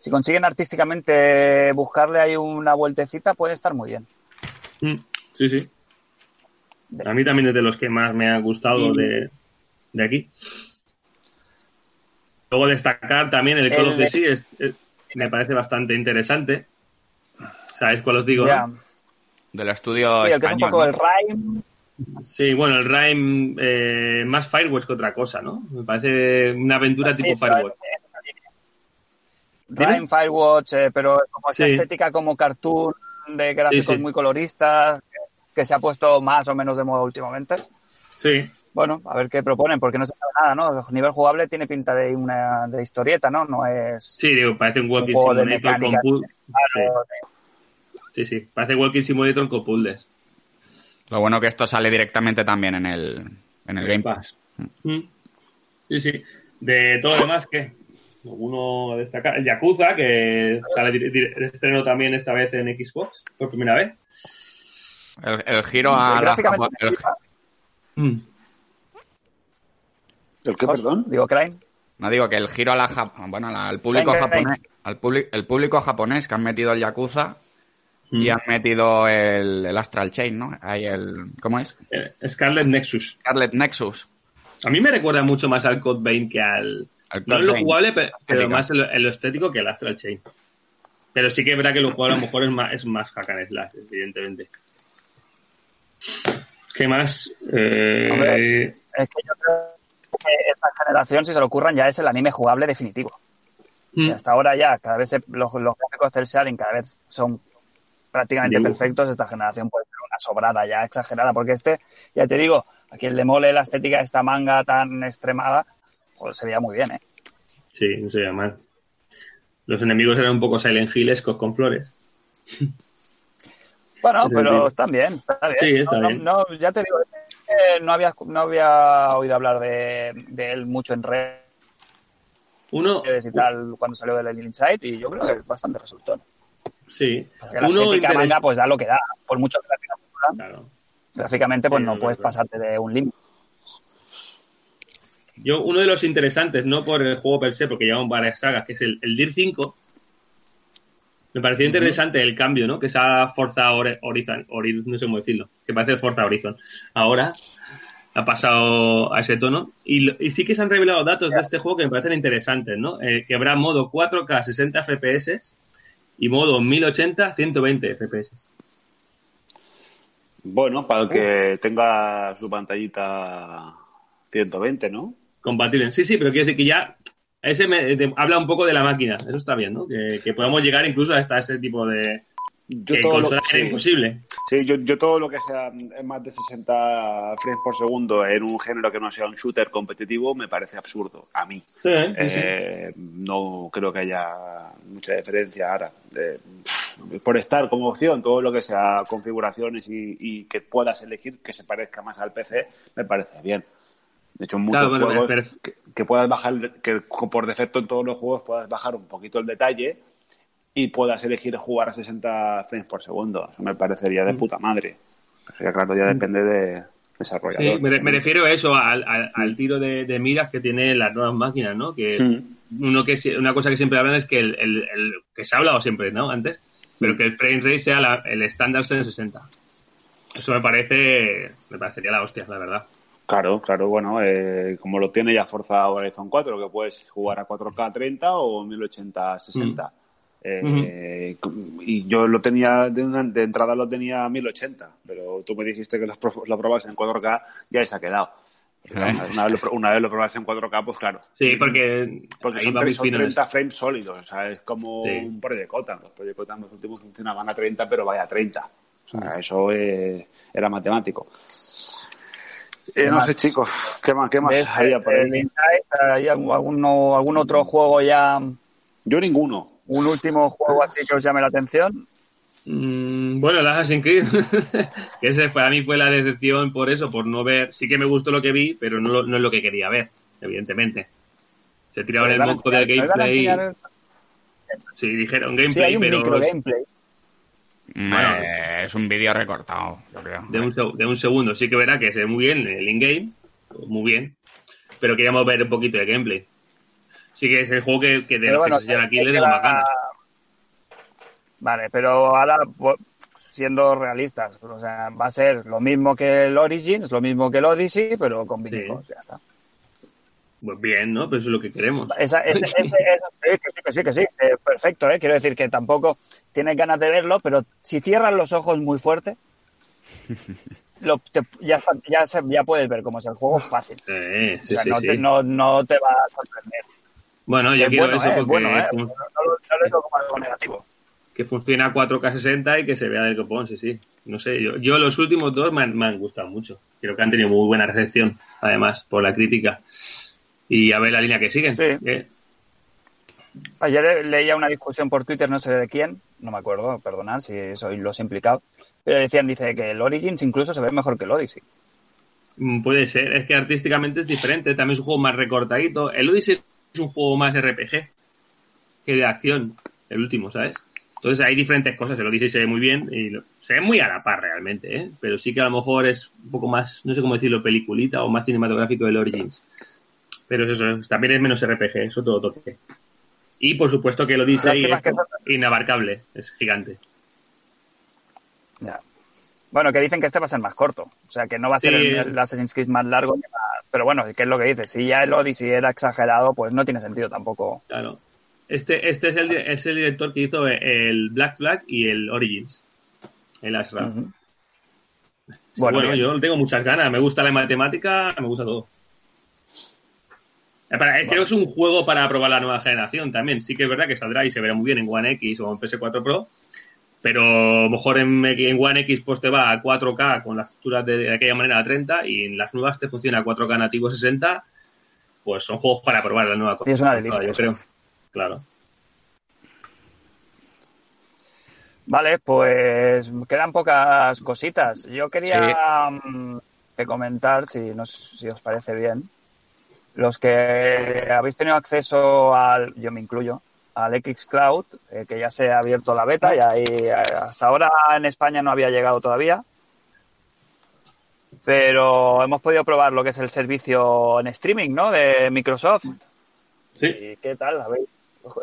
si consiguen artísticamente buscarle ahí una vueltecita, puede estar muy bien. Mm, Sí, sí. A mí también es de los que más me ha gustado de, de aquí. Luego destacar también el Call El of Sea, es- es- me parece bastante interesante. ¿Sabéis cuál os digo? No? Del estudio Sí, el que es un poco ¿no? el Rime. Sí, bueno, el Rime eh, más Firewatch que otra cosa, ¿no? Me parece una aventura Sí, tipo pero Firewatch. Rime, Firewatch, eh, pero como esa Sí. estética como cartoon de gráficos Sí, sí. muy coloristas, que se ha puesto más o menos de moda últimamente. Sí, Bueno, a ver qué proponen, porque no se sabe nada, ¿no? A nivel jugable tiene pinta de una de historieta, ¿no? No es sí, digo, parece un Walking un juego de Simulator con mecánica. pu- Claro, Sí, sí, parece Walking Simulator con puzzles. Lo bueno que esto sale directamente también en el, en el Game Pass. Mm. Sí, sí. De todo lo demás, ¿qué? Uno a destacar. El Yakuza, que sale estreno también esta vez en Xbox, por primera vez. El, el giro a la el-. Mm. ¿El qué, perdón? Digo, Crime. no digo que el giro a la jap- bueno, la- al público japonés, al el público japonés que han metido el Yakuza y Mm. han metido el, el Astral Chain, ¿no? Ahí el ¿cómo es? Eh, Scarlet Nexus. Scarlet Nexus. A mí me recuerda mucho más al Code Vein que al. Al no en lo jugable, pe- pero, más en lo, en lo estético que el Astral Chain. Pero sí que es verdad que lo jugable a lo mejor es más, es más hack and slash, evidentemente. ¿Qué más? Eh, Hombre. Es que yo creo esta generación, si se lo ocurran, ya es el anime jugable definitivo. O sea, mm, hasta ahora ya, cada vez los, los gráficos del shading cada vez son prácticamente Dibujo. perfectos. Esta generación puede ser una sobrada ya exagerada, porque este, ya te digo, a quien le mole la estética de esta manga tan extremada, pues se veía muy bien, ¿eh? sí, no se veía mal. Los enemigos eran un poco Silent con flores. Bueno, pero están bien, está bien. Sí, está no, no- bien. no, ya te digo, eh, no había, no había oído hablar de, de él mucho en redes Uno, y tal cuando salió del Inside y yo creo que es bastante resultón. sí, Porque la uno estética interes- manga pues da lo que da, por mucho que gráficamente, Claro. gráficamente pues Sí, no no, puedes claro. pasarte de un límite. Yo, uno de los interesantes, no por el juego per se, porque llevan varias sagas, que es el, el Dir 5. Me pareció interesante el cambio, ¿no? Que esa Forza Hor- Horizon, Hori- no sé cómo decirlo, que parece Forza Horizon. Ahora ha pasado a ese tono. Y sí que se han revelado datos de este juego que me parecen interesantes, ¿no? Eh, que habrá modo 4K 60 FPS y modo 1080 120 FPS. Bueno, para el que tenga su pantallita 120, ¿no? Compatible. Sí, sí, pero quiero decir que ya ese me, de- habla un poco de la máquina. Eso está bien, ¿no? Que, que podamos llegar incluso hasta ese tipo de Yo que todo lo- era sí. imposible. Sí, yo, yo todo lo que sea mm, más de 60 frames por segundo en un género que no sea un shooter competitivo me parece absurdo, a mí. Sí, sí, sí. Eh, no creo que haya mucha diferencia ahora. Eh, por estar como opción, todo lo que sea configuraciones y, y que puedas elegir que se parezca más al PC, me parece bien. De hecho, muchos Claro, juegos pero- que puedas bajar, que por defecto en todos los juegos puedas bajar un poquito el detalle y puedas elegir jugar a 60 frames por segundo. Eso me parecería Mm. de puta madre. Pero ya, claro, ya depende de desarrollador. Sí, me, me refiero a eso, al, al- al tiro de, de miras que tienen las nuevas máquinas, ¿no? Que Mm. uno que una cosa que siempre hablan es que el, el- el- que se ha hablado siempre, ¿no? Antes, pero que el frame rate sea la- el estándar en 60. Eso me parece, me parecería la hostia, la verdad. Claro, claro, bueno, eh, como lo tiene ya Forza Horizon 4, que puedes jugar a 4K 30 o 1080 60. Eh, Y yo lo tenía, de, una- de entrada lo tenía a 1080, pero tú me dijiste que lo, pro- lo probas en 4K y ahí se ha quedado. Eh. Una, una vez lo, una vez lo probas en 4K, pues claro. Sí, porque, Porque son, va tre- muy son fino 30 eso. frames sólidos, o sea, es como Sí. un Project Gotham. Los Project Gotham los últimos funcionaban a 30, pero vaya a 30. O sea, eso eh, era matemático. Eh, no más? sé, chicos, ¿qué más, qué más ¿Ves? había por El ahí? Inside, ¿Hay algún, alguno- algún otro juego ya, Yo ninguno. un último juego así que os llame la atención? Mm, bueno, el Assassin's Creed, que ese para mí fue la decepción por eso, por no ver. Sí que me gustó lo que vi, pero no, lo- no es lo que quería ver, evidentemente. Se tiraron el ¿Os van a moco del gameplay. Sí, dijeron Sí, gameplay, hay un pero micro gameplay. Bueno. eh, es un vídeo recortado, yo creo. de un, de un segundo. Sí que verá que se ve muy bien el in-game, muy bien, pero queríamos ver un poquito de gameplay. Sí que es el juego que, que de los bueno, que se aquí le tengo la- más ganas. Vale, pero ahora, siendo realistas, o sea, va a ser lo mismo que el Origins, lo mismo que el Odyssey, pero con Sí. videojuegos, ya está. Pues bien, ¿no? Pero eso es lo que queremos. Esa, sí, que sí, que sí, que sí, eh, perfecto, ¿eh? Quiero decir que tampoco tienes ganas de verlo, pero si cierras los ojos muy fuerte, lo, te- ya, ya, se- ya puedes ver cómo es el juego fácil. Eh, sí, o sea, sí, no, sí. Te, no, no te va a sorprender. Bueno, yo Es quiero bueno, eso ¿eh? Porque bueno, ¿eh? fun- No, no lo, no lo digo como algo negativo. que funciona a 4K 60 y que se vea del copón, sí, sí. No sé, yo, yo los últimos dos me han, me han gustado mucho. Creo que han tenido muy buena recepción, además, por la crítica. Y a ver la línea que siguen. Sí. Eh, Ayer leía una discusión por Twitter, no sé de quién, no me acuerdo, perdonad si soy los implicados, pero decían, dice que el Origins incluso se ve mejor que el Odyssey. Mm, Puede ser, es que artísticamente es diferente, también es un juego más recortadito. El Odyssey es un juego más RPG que de acción, el último, ¿sabes? Entonces hay diferentes cosas, el Odyssey se ve muy bien y lo- se ve muy a la par realmente, ¿eh? Pero sí que a lo mejor es un poco más, no sé cómo decirlo, peliculita o más cinematográfico del Origins. Pero es eso, es- también es menos RPG, eso todo toque. Y por supuesto que Odyssey Lástima es que- inabarcable, es gigante. Ya. Bueno, que dicen que este va a ser más corto, o sea, que no va a ser Sí. el, el Assassin's Creed más largo, pero bueno, ¿qué es lo que dices? Si ya el Odyssey era exagerado, pues no tiene sentido tampoco. Claro. Este, este es, el, es el director que hizo el Black Flag y el Origins. El Ashraf. Ujú. Bueno, bien. yo tengo muchas ganas. Me gusta la matemática, me gusta todo. Eh, para- eh, Creo que es un juego para probar la nueva generación también. Sí que es verdad que saldrá y se verá muy bien en One X o en PS4 Pro. Pero a lo mejor en, en One X pues te va a 4K con las texturas de, de aquella manera a 30 y en las nuevas te funciona a 4K nativo 60. Pues son juegos para probar la nueva Y es una delicia Yo eso. creo. Claro. Vale, pues quedan pocas cositas. Yo quería mm, que comentar, si, no, sé si os parece bien, los que habéis tenido acceso al, yo me incluyo, al X Cloud, eh, que ya se ha abierto la beta y ahí eh, hasta ahora en España no había llegado todavía. Pero hemos podido probar lo que es el servicio en streaming, ¿no? De Microsoft. Sí. ¿Y qué tal? A ver.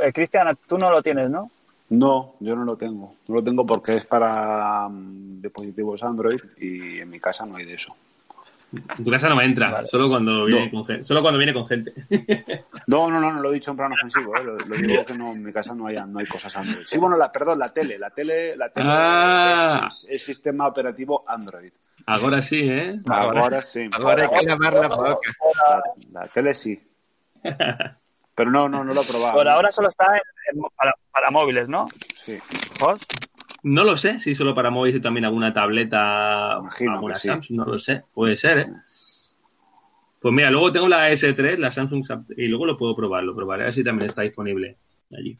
Eh, Cristian, tú no lo tienes, ¿no? No, yo no lo tengo. No lo tengo porque es para mm, dispositivos Android y en mi casa no hay de eso. En tu casa no me entra, Vale. solo cuando viene No. con gente. Solo cuando viene con gente. No, no, no, no lo he dicho en plan ofensivo, ¿eh? lo, lo digo que no, en mi casa no hay, no hay cosas Android. Sí, bueno, la, perdón, la tele, la tele, la tele Ah. es, es sistema operativo Android. Ahora sí, ¿eh? Ahora, sí. Ahora hay que lavar la boca. La, la tele sí. Pero no, no, no lo he probado. Por ahora solo está en- en- para, para móviles, ¿no? Sí. Jos? No lo sé, si solo para móviles y también alguna tableta, Imagino alguna sí. Samsung, no lo sé, puede ser, ¿eh? Pues mira, luego tengo la S3, la Samsung, y luego lo puedo probar, lo probaré a ver si también está disponible allí.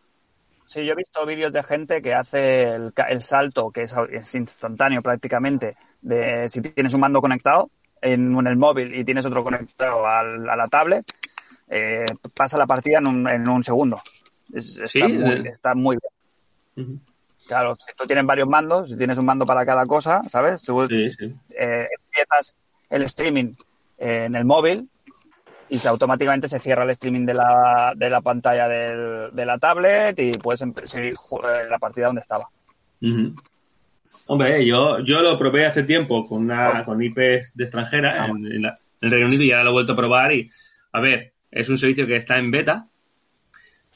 Sí, yo he visto vídeos de gente que hace el, salto, que es, es instantáneo prácticamente, de si tienes un mando conectado en, en el móvil y tienes otro conectado al- a la tablet, eh, pasa la partida en un, en un segundo. Es- está, Sí, muy, eh. está muy bien. Claro, si tú tienes varios mandos, si tienes un mando para cada cosa, ¿sabes? Tú Sí, sí. eh, empiezas el streaming eh, en el móvil y se, automáticamente se cierra el streaming de la, de la pantalla del- de la tablet y puedes empe- seguir eh, la partida donde estaba. Hombre, yo, yo lo probé hace tiempo con una con IPs de extranjera Ah, en, en la- en el Reino Unido y ahora lo he vuelto a probar y, a ver, es un servicio que está en beta.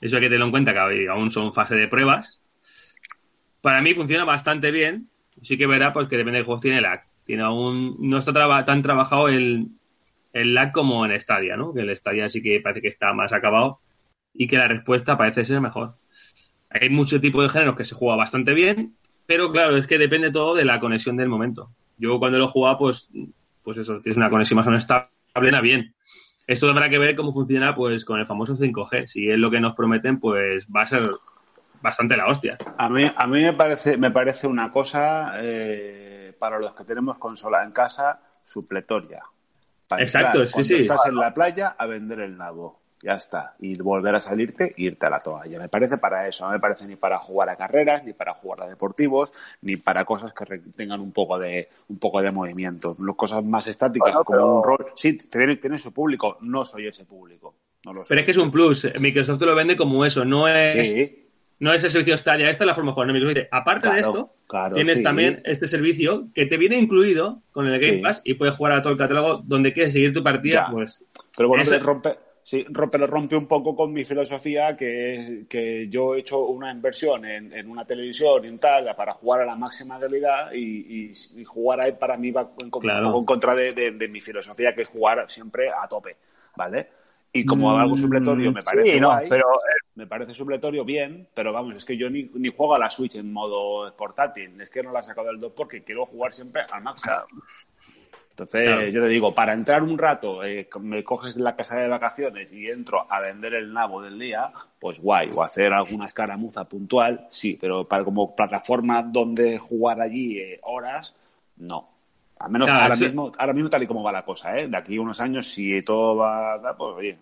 Eso hay que tenerlo en cuenta, que aún son fase de pruebas. Para mí funciona bastante bien. Sí que verá pues que depende de juegos tiene lag. Tiene aún, no está tan trabajado el, el lag como en Stadia, ¿no? Que el Stadia sí que parece que está más acabado y que la respuesta parece ser mejor. Hay mucho tipo de géneros que se juega bastante bien, pero claro, es que depende todo de la conexión del momento. Yo cuando lo jugaba, pues, pues eso, tienes una conexión más o menos estable, bien. Esto habrá que ver cómo funciona pues con el famoso 5G. Si es lo que nos prometen, pues va a ser bastante la hostia. A mí, a mí me parece, me parece una cosa eh, para los que tenemos consola en casa supletoria. Para Exacto, entrar sí, cuando sí. estás en la playa a vender el nabo. Ya está. Y volver a salirte e irte a la toalla. Me parece para eso. No me parece ni para jugar a carreras, ni para jugar a deportivos, ni para cosas que tengan un poco de un poco de movimiento. Lo- Cosas más estáticas Bueno, como pero- un rol. Sí, tiene, tiene su público. No soy ese público. No lo soy. Pero es que es un plus. Microsoft te lo vende como eso. No es, Sí, no es el servicio Stadia. Esta es la forma. No, Microsoft dice, aparte de esto, claro, tienes sí. también este servicio que te viene incluido con el Game Sí. Pass y puedes jugar a todo el catálogo donde quieres seguir tu partida. Ya. Pues Pero bueno, Ese- rompe, sí, rompe, lo rompe un poco con mi filosofía que, que yo he hecho una inversión en, en una televisión y en tal para jugar a la máxima calidad y, y- y jugar ahí para mí va en, contra- Claro. en contra de, de- de mi filosofía que es jugar siempre a tope, ¿vale? Y como algo supletorio me parece Mm, no, guay, pero eh, me parece supletorio bien, pero vamos, es que yo ni, ni juego a la Switch en modo portátil, es que no la he sacado del 2 porque quiero jugar siempre al máximo. Entonces, Claro. yo te digo, para entrar un rato, eh, me coges de la casa de vacaciones y entro a vender el nabo del día, pues guay, o hacer alguna escaramuza puntual, sí, pero para como plataforma donde jugar allí eh, horas, no. Al menos Claro, ahora, mismo, ahora mismo tal y como va la cosa, ¿eh? De aquí a unos años, si todo va, pues oye,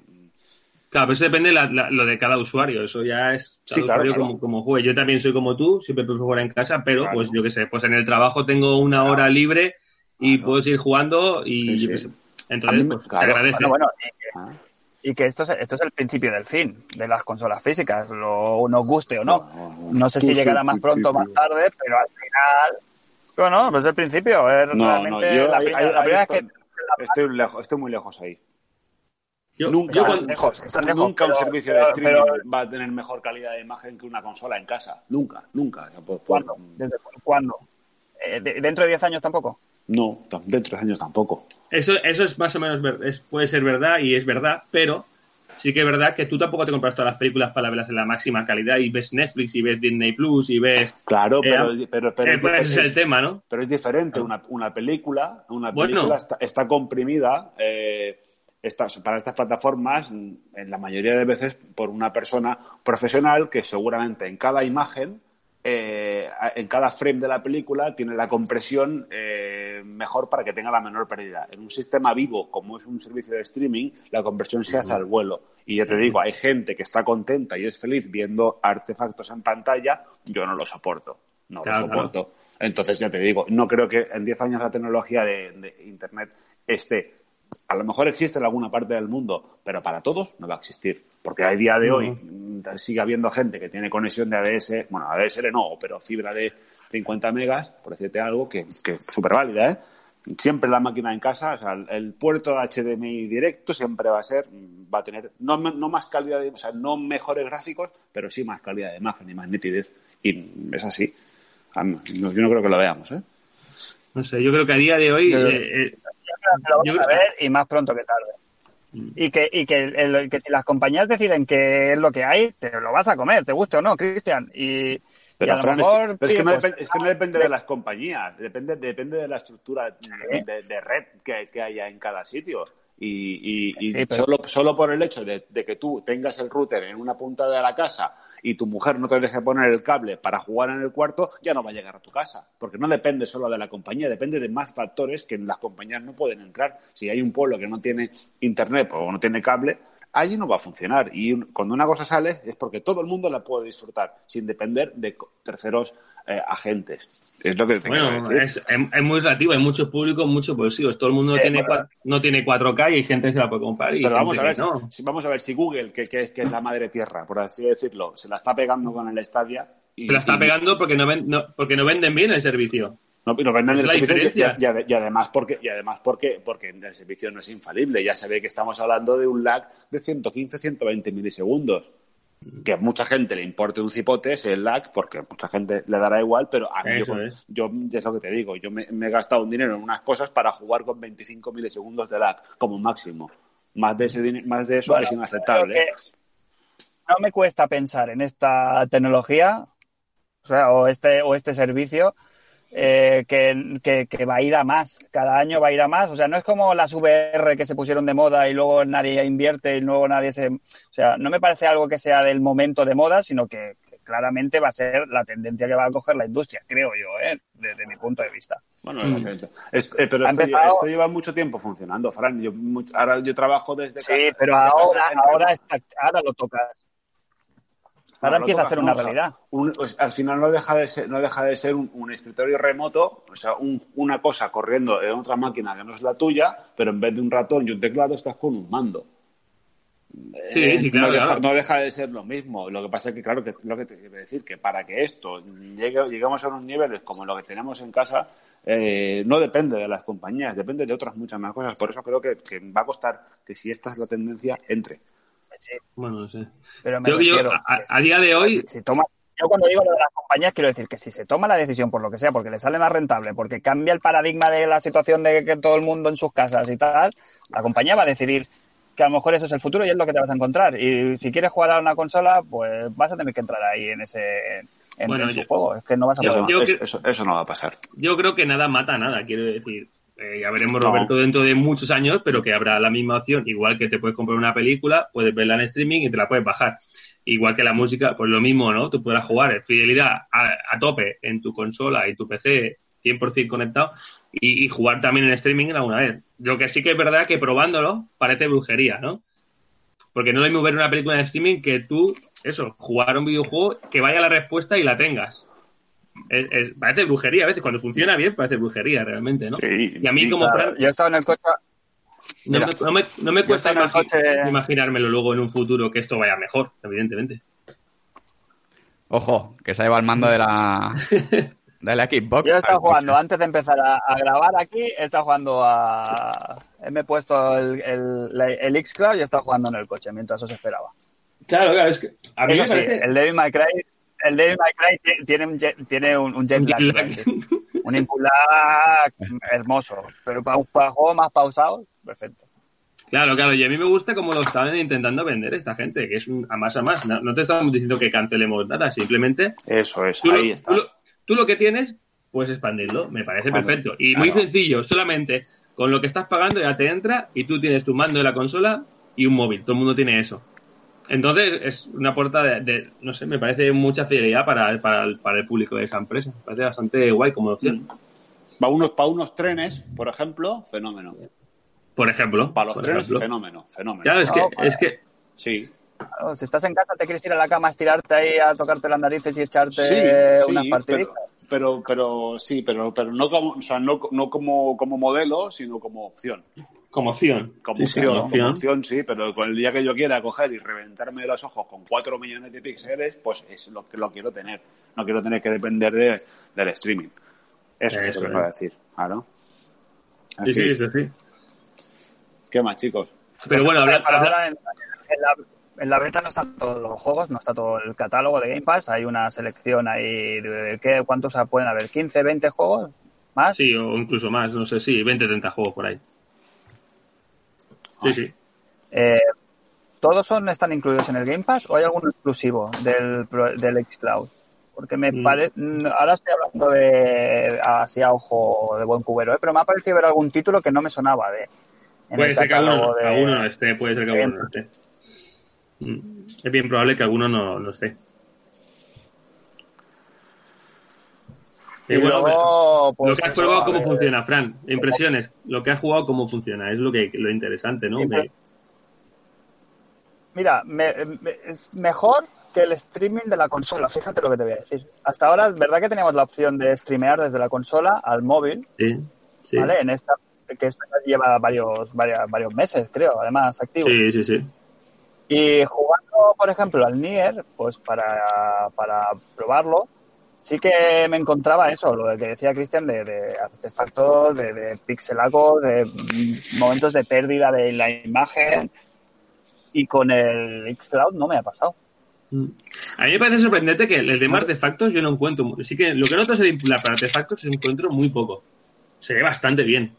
Claro, pero eso depende la- la- lo de cada usuario. Eso ya es Sí, claro. Como, como juegue. Yo también soy como tú, siempre prefiero jugar en casa, pero pues yo qué sé, pues en el trabajo tengo una hora libre y puedo seguir jugando y Sí, yo qué sé. Entonces, mí pues, se agradece. bueno, bueno, y que, ah, y que esto, es, esto es el principio del fin de las consolas físicas, lo nos guste o no. No, sé si llegará más pronto o más tarde, pero al final... Bueno, pues es el principio. Es No, no, realmente yo la, ahí- primera- ahí- la ahí primera vez estoy, que... estoy lejos, estoy muy lejos ahí. Yo, Nunca, yo Están cuando- lejos, están lejos, nunca un pero- servicio de streaming pero- va a tener mejor calidad de imagen que una consola en casa. Nunca, nunca. Por- por- ¿Cuándo? ¿Desde cu- cuándo? Eh, de- ¿Dentro de 10 años tampoco? No, dentro de años tampoco. Eso, eso es más o menos, es, puede ser verdad y es verdad, pero sí que es verdad que tú tampoco te compras todas las películas para verlas en la máxima calidad y ves Netflix y ves Disney Plus y ves... Claro, Eh, pero, pero, pero, eh, es pues ese es el tema, ¿no? pero es diferente. Una, una película, una Bueno. película está, está comprimida eh, está- para estas plataformas, mm, en la mayoría de veces, por una persona profesional que seguramente en cada imagen eh, en cada frame de la película tiene la compresión eh, mejor para que tenga la menor pérdida. En un sistema vivo, como es un servicio de streaming, la compresión se hace al vuelo. Y ya te digo, hay gente que está contenta y es feliz viendo artefactos en pantalla, yo no lo soporto. No Claro, lo soporto. Entonces, ya te digo, no creo que en 10 años la tecnología de, de Internet esté. A lo mejor existe en alguna parte del mundo, pero para todos no va a existir. Porque a día de hoy mm, sigue habiendo gente que tiene conexión de ADS, bueno, ADSL no, pero fibra de 50 megas, por decirte algo, que, que es súper válida, ¿eh? siempre la máquina en casa, o sea, el, el puerto de HDMI directo siempre va a ser, va a tener no, no más calidad, de, o sea, no mejores gráficos, pero sí más calidad de imagen y más nitidez. Y es así. A mí- no- Yo no creo que lo veamos, ¿eh? No sé, yo creo que a día de hoy. Yo- eh, eh, Yo creo que lo vamos Yo- a ver y más pronto que tarde. Mm. Y que, y que, el- que si las compañías deciden que es lo que hay, te lo vas a comer, te guste o no, Cristian. Y Pero, a lo Fran, es mejor. que, pero es sí, que no pues, depende, es que no depende de las compañías, depende, depende de la estructura de, de red que, que haya en cada sitio. Y, y- y Sí, pero- solo, solo por el hecho de, de que tú tengas el router en una punta de la casa y tu mujer no te deje poner el cable para jugar en el cuarto, ya no va a llegar a tu casa. Porque no depende solo de la compañía, depende de más factores que en las compañías no pueden entrar. Si hay un pueblo que no tiene internet o no tiene cable, allí no va a funcionar. Y cuando una cosa sale es porque todo el mundo la puede disfrutar, sin depender de terceros eh, agentes. Es lo que te bueno, es, es- es muy relativo, hay muchos públicos, muchos bolsillos. Todo el mundo no, Eh, tiene, bueno. no tiene 4K y hay gente que se la puede comprar. Y Pero vamos a, ver, no. si, vamos a ver si Google, que, que- que es la madre tierra, por así decirlo, se la está pegando con el Stadia. Y, Se la está y- pegando porque no, ven- no- porque no venden bien el servicio. No, y el la servicio y- además porque y además porque porque el servicio no es infalible. Ya se ve que estamos hablando de un lag de 115, 120 milisegundos. Que a mucha gente le importe un cipote ese el lag, porque a mucha gente le dará igual, pero a mí yo, es. yo es lo que te digo, yo me, me he gastado un dinero en unas cosas para jugar con 25 milisegundos de lag como máximo. Más de ese más de eso Bueno, es inaceptable. no me cuesta pensar en esta tecnología, o sea, o este, o este servicio, eh, que, que- que va a ir a más. Cada año va a ir a más. O sea, no es como las VR que se pusieron de moda y luego nadie invierte y luego nadie se. O sea, no me parece algo que sea del momento de moda, sino que, que claramente va a ser la tendencia que va a coger la industria, creo yo, ¿eh? desde mi punto de vista. Bueno, Mm. es- eh, pero esto, empezado- esto lleva mucho tiempo funcionando, Fran. Yo, much- ahora yo trabajo desde casa. Sí, pero desde ahora, ahora, está, ahora lo tocas. Ahora empieza a ser una realidad. un- pues, al final no deja de ser, no deja de ser un, un escritorio remoto, o sea, un- una cosa corriendo en otra máquina que no es la tuya, pero en vez de un ratón y un teclado estás con un mando. Sí, Eh, sí, claro, no, deja, claro. no deja de ser lo mismo. Lo que pasa es que, claro, que lo que te quiero decir, que para que esto llegue, lleguemos a unos niveles como lo que tenemos en casa, eh, no depende de las compañías, depende de otras muchas más cosas. Por eso creo que, que va a costar que si esta es la tendencia, entre. Sí, Bueno, no sé. pero me Yo, a, día de hoy, si toma, yo cuando digo lo de las compañías quiero decir que si se toma la decisión por lo que sea, porque le sale más rentable, porque cambia el paradigma de la situación de que todo el mundo en sus casas y tal, la compañía va a decidir que a lo mejor eso es el futuro y es lo que te vas a encontrar. Y si quieres jugar a una consola, pues vas a tener que entrar ahí en ese en, Bueno, en su yo- juego. Es que no vas a yo- poder. yo- eso, eso- eso no va a pasar. yo creo que nada mata a nada, quiero decir. Eh, ya veremos, No. Roberto, dentro de muchos años, pero que habrá la misma opción. Igual que te puedes comprar una película, puedes verla en streaming y te la puedes bajar. Igual que la música, pues lo mismo, ¿no? Tú podrás jugar en fidelidad a, a tope en tu consola y tu PC 100% conectado y, y jugar también en streaming alguna vez. Lo que sí que es verdad que probándolo parece brujería, ¿no? Porque no es lo mismo ver una película en streaming que tú, eso, jugar un videojuego que vaya la respuesta y la tengas. Es- es- parece brujería a veces, cuando funciona bien parece brujería realmente, ¿no? Sí, y a mí sí, como Claro, Fran, yo he estado en el coche no, mira, me, no, me, no me cuesta imagi- coche- imaginármelo luego en un futuro que esto vaya mejor, evidentemente. Ojo, que se ha llevado el mando de la, de la Xbox. Yo he estado coche. jugando, antes de empezar a, a grabar aquí, he estado jugando a... Me he puesto el, el, Xcloud y he estado jugando en el coche mientras os esperaba. Claro, claro, es que a mí Eso me sí, parece... el Devil May Cry, el Devil May Cry ti- tiene un jet, tiene un, un jet Un lag, un input lag hermoso, pero para, para juegos más pausados, perfecto. Claro, claro, y a mí me gusta como lo estaban intentando vender esta gente, que es un a más a más. No, no te estamos diciendo que cancelemos nada, simplemente Eso es, tú, lo, está. tú lo- tú lo que tienes, puedes expandirlo, me parece perfecto. Y muy sencillo, solamente con lo que estás pagando ya te entra y tú tienes tu mando de la consola y un móvil, todo el mundo tiene eso. Entonces es una puerta de, de- no sé, me parece mucha fidelidad para, para, el, para el público de esa empresa. Me parece bastante guay como opción. Para unos, para unos trenes, por ejemplo, fenómeno. Por ejemplo. Para los por trenes, ejemplo. fenómeno, fenómeno. Claro, es que, para- es que Sí, Claro, si estás en casa, te quieres ir a la cama, estirarte ahí a tocarte las narices y echarte sí, unas sí, partiditas. pero, pero, pero sí, pero, pero no como, o sea, no, no como, como modelo, sino como opción. Como opción. Como Sí, sí, opción, como opción. sí, pero con el día que yo quiera coger y reventarme los ojos con 4 millones de píxeles, pues es lo que lo quiero tener. No quiero tener que depender de, del streaming. Eso, es Eso lo que es. voy a decir. Claro. Sí, sí, eso sí. ¿Qué más, chicos? Pero bueno, habla- habla- en la, en la beta no están todos los juegos, no está todo el catálogo de Game Pass. Hay una selección ahí. De, ¿qué, ¿Cuántos pueden haber? ¿15, 20 juegos? ¿Más? sí, o incluso más, no sé, sí, 20, 30 juegos por ahí. Sí, sí. Eh, ¿Todos son, están incluidos en el Game Pass o hay alguno exclusivo del, del Xcloud? Porque me Mm. parece. Ahora estoy hablando de. Así a ojo de buen cubero, ¿eh? pero me ha parecido ver algún título que no me sonaba de. Puede ser que de- alguno no esté, puede ser que alguno no esté. Mm, Es bien probable que alguno no, no esté. Y bueno, lo pues, que has eso, probado, ¿cómo funciona, Fran? Impresiones. Lo que has jugado, ¿cómo funciona? Es lo que lo interesante, ¿no? Mira, me- me- es mejor que el streaming de la consola, fíjate lo que te voy a decir. Hasta ahora, es verdad que teníamos la opción de streamear desde la consola al móvil, sí, sí. ¿vale? En esta, que esto ya lleva varios, varias- varios meses, creo, además, activo. Sí, sí, sí. Y jugando, por ejemplo, al Nier, pues para, para probarlo, sí que me encontraba eso, lo que decía Cristian, de, de artefactos, de, de pixelacos, de mm, momentos de pérdida de la imagen. Y con el Xcloud no me ha pasado. Mm. A mí me parece sorprendente que el tema artefactos yo no encuentro. Sí que lo que noto es el la para artefactos encuentro muy poco. Se ve bastante bien.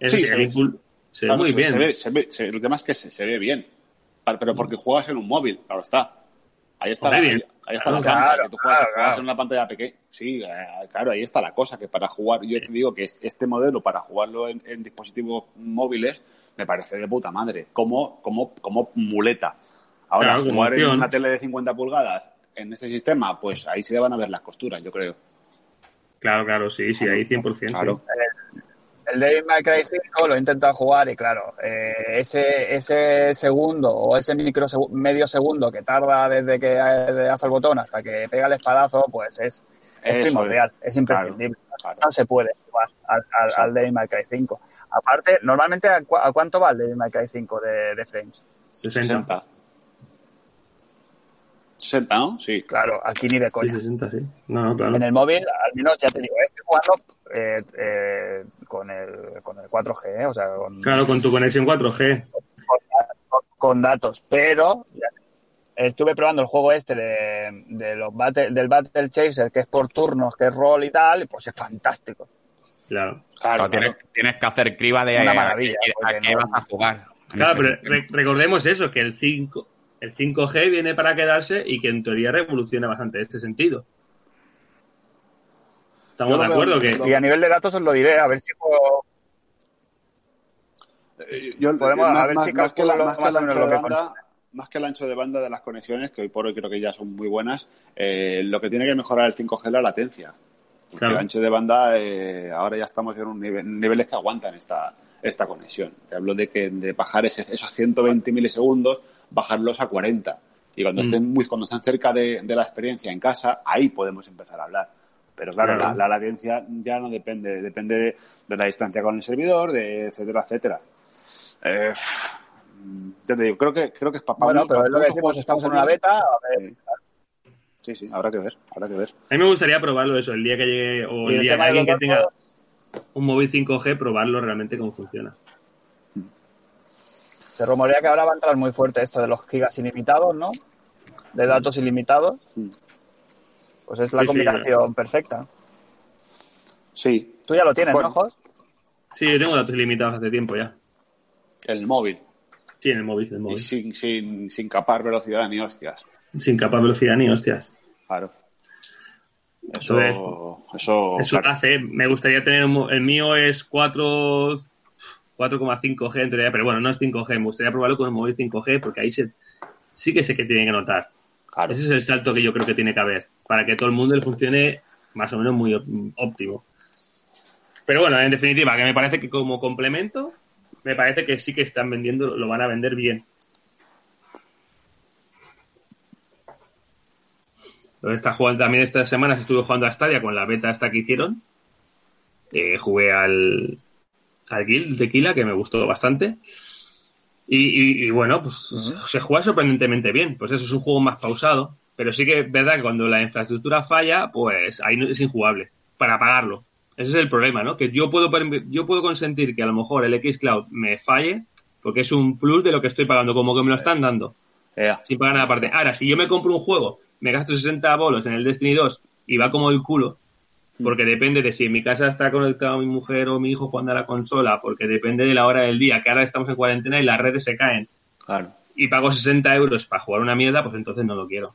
Es Sí, se el ve. impul- se ve Claro, muy se, bien. se ve, se ve- se- el tema es que se, se ve bien. Pero porque juegas en un móvil, claro está. Ahí está, la, ahí, está Claro, la trampa, claro, que tú juegas, claro, juegas claro. en una pantalla pequeña. Sí, eh, claro, ahí está la cosa, que para jugar, yo te digo que es- este modelo para jugarlo en, en dispositivos móviles me parece de puta madre, como, como, como muleta. Ahora, jugar en una tele de 50 pulgadas en este sistema, pues ahí se van a ver las costuras, yo creo. Claro, claro, sí, sí, ahí 100%. Claro. sí. El Devil May Cry 5 lo he intentado jugar y claro, eh, ese, ese segundo o ese micro medio segundo que tarda desde que le das al botón hasta que pega el espadazo, pues es, es primordial, es. es, imprescindible. Claro. No se puede jugar al, al, al Devil May Cry 5. Aparte, normalmente, ¿a, cu- a cuánto va el Devil May Cry 5 de, de frames? 60. 60. 60, ¿no? Sí. Claro, aquí ni de Sí, coña. 60, sí. No, no, claro. En el móvil, al menos ya te digo, estoy jugando eh, eh, con, el, con el 4G, eh, o sea, con, Claro, con tu conexión 4G. con, con datos, pero estuve probando el juego este de, de los battle, del Battle Chaser, que es por turnos, que es rol y tal, y pues es fantástico. Claro. Claro, Claro, tienes, tienes que hacer criba de Una a- maravilla, a, qué- a porque qué no- vas a jugar. Claro, este pero re- recordemos eso, que el 5, el 5G viene para quedarse y que en teoría revoluciona bastante este sentido. Estamos de acuerdo que... Y a nivel de datos os lo diré, a ver si puedo... Eh, yo- Podemos- más, a ver más- si más que, la- más que ancho de que banda, más que el ancho de banda de las conexiones, que hoy por hoy creo que ya son muy buenas, eh, lo que tiene que mejorar el 5G es la latencia. Porque Claro. el ancho de banda, eh, ahora ya estamos en un nivel, niveles que aguantan esta, esta conexión. Te hablo de que de bajar ese- esos 120 milisegundos, bajarlos a 40. Y cuando, Mm. estén muy, cuando estén cerca de, de la experiencia en casa, ahí podemos empezar a hablar. Pero claro, Claro. La, la latencia ya no depende, depende de, de la distancia con el servidor, de etcétera, etcétera. Eh, ya te digo, creo que, creo que es para Bueno, pero es lo que decimos, juegos estamos en una beta, a ver, Sí. Sí, habrá que ver, habrá que ver. A mí me gustaría probarlo eso, el día que llegue o el el día que alguien que tenga un móvil 5G, probarlo realmente cómo funciona. se rumorea que ahora va a entrar muy fuerte esto de los gigas ilimitados, ¿no? De datos ilimitados. Pues es la Sí, sí, combinación perfecta. Sí, Tú ya lo tienes, Bueno. ¿no, Jos? Sí, yo tengo datos ilimitados hace tiempo ya. el móvil. Sí, en el móvil, el Y móvil. sin, sin, sin capar velocidad ni hostias. Sin capa velocidad ni hostias. Claro. Eso, eso, Eso claro. hace, me gustaría tener, el mío es 4, 4,5G en teoría, pero bueno, no es 5G, me gustaría probarlo con el móvil 5G porque ahí se, sí que sé que tiene que notar. Claro. Ese es el salto que yo creo que tiene que haber, para que todo el mundo le funcione más o menos muy óptimo. Pero bueno, en definitiva, que me parece que como complemento, me parece que sí que están vendiendo, lo van a vender bien. Está jugando también estas semanas estuve jugando a Stadia con la beta esta que hicieron. Eh, jugué al, al Guild Tequila, que me gustó bastante. Y, y- y bueno, pues se juega sorprendentemente bien. Pues eso es un juego más pausado. Pero sí que es verdad que cuando la infraestructura falla, pues ahí no- es injugable. Para pagarlo. Ese es el problema, ¿no? Que yo puedo, yo puedo consentir que a lo mejor el Xcloud me falle porque es un plus de lo que estoy pagando, como que me lo están dando, sin pagar nada aparte. Ahora, si yo me compro un juego, me gasto 60 bolos en el Destiny 2 y va como el culo, porque depende de si en mi casa está conectado mi mujer o mi hijo jugando a la consola, porque depende de la hora del día, que ahora estamos en cuarentena y las redes se caen, Claro. y pago 60 euros para jugar una mierda, pues entonces no lo quiero.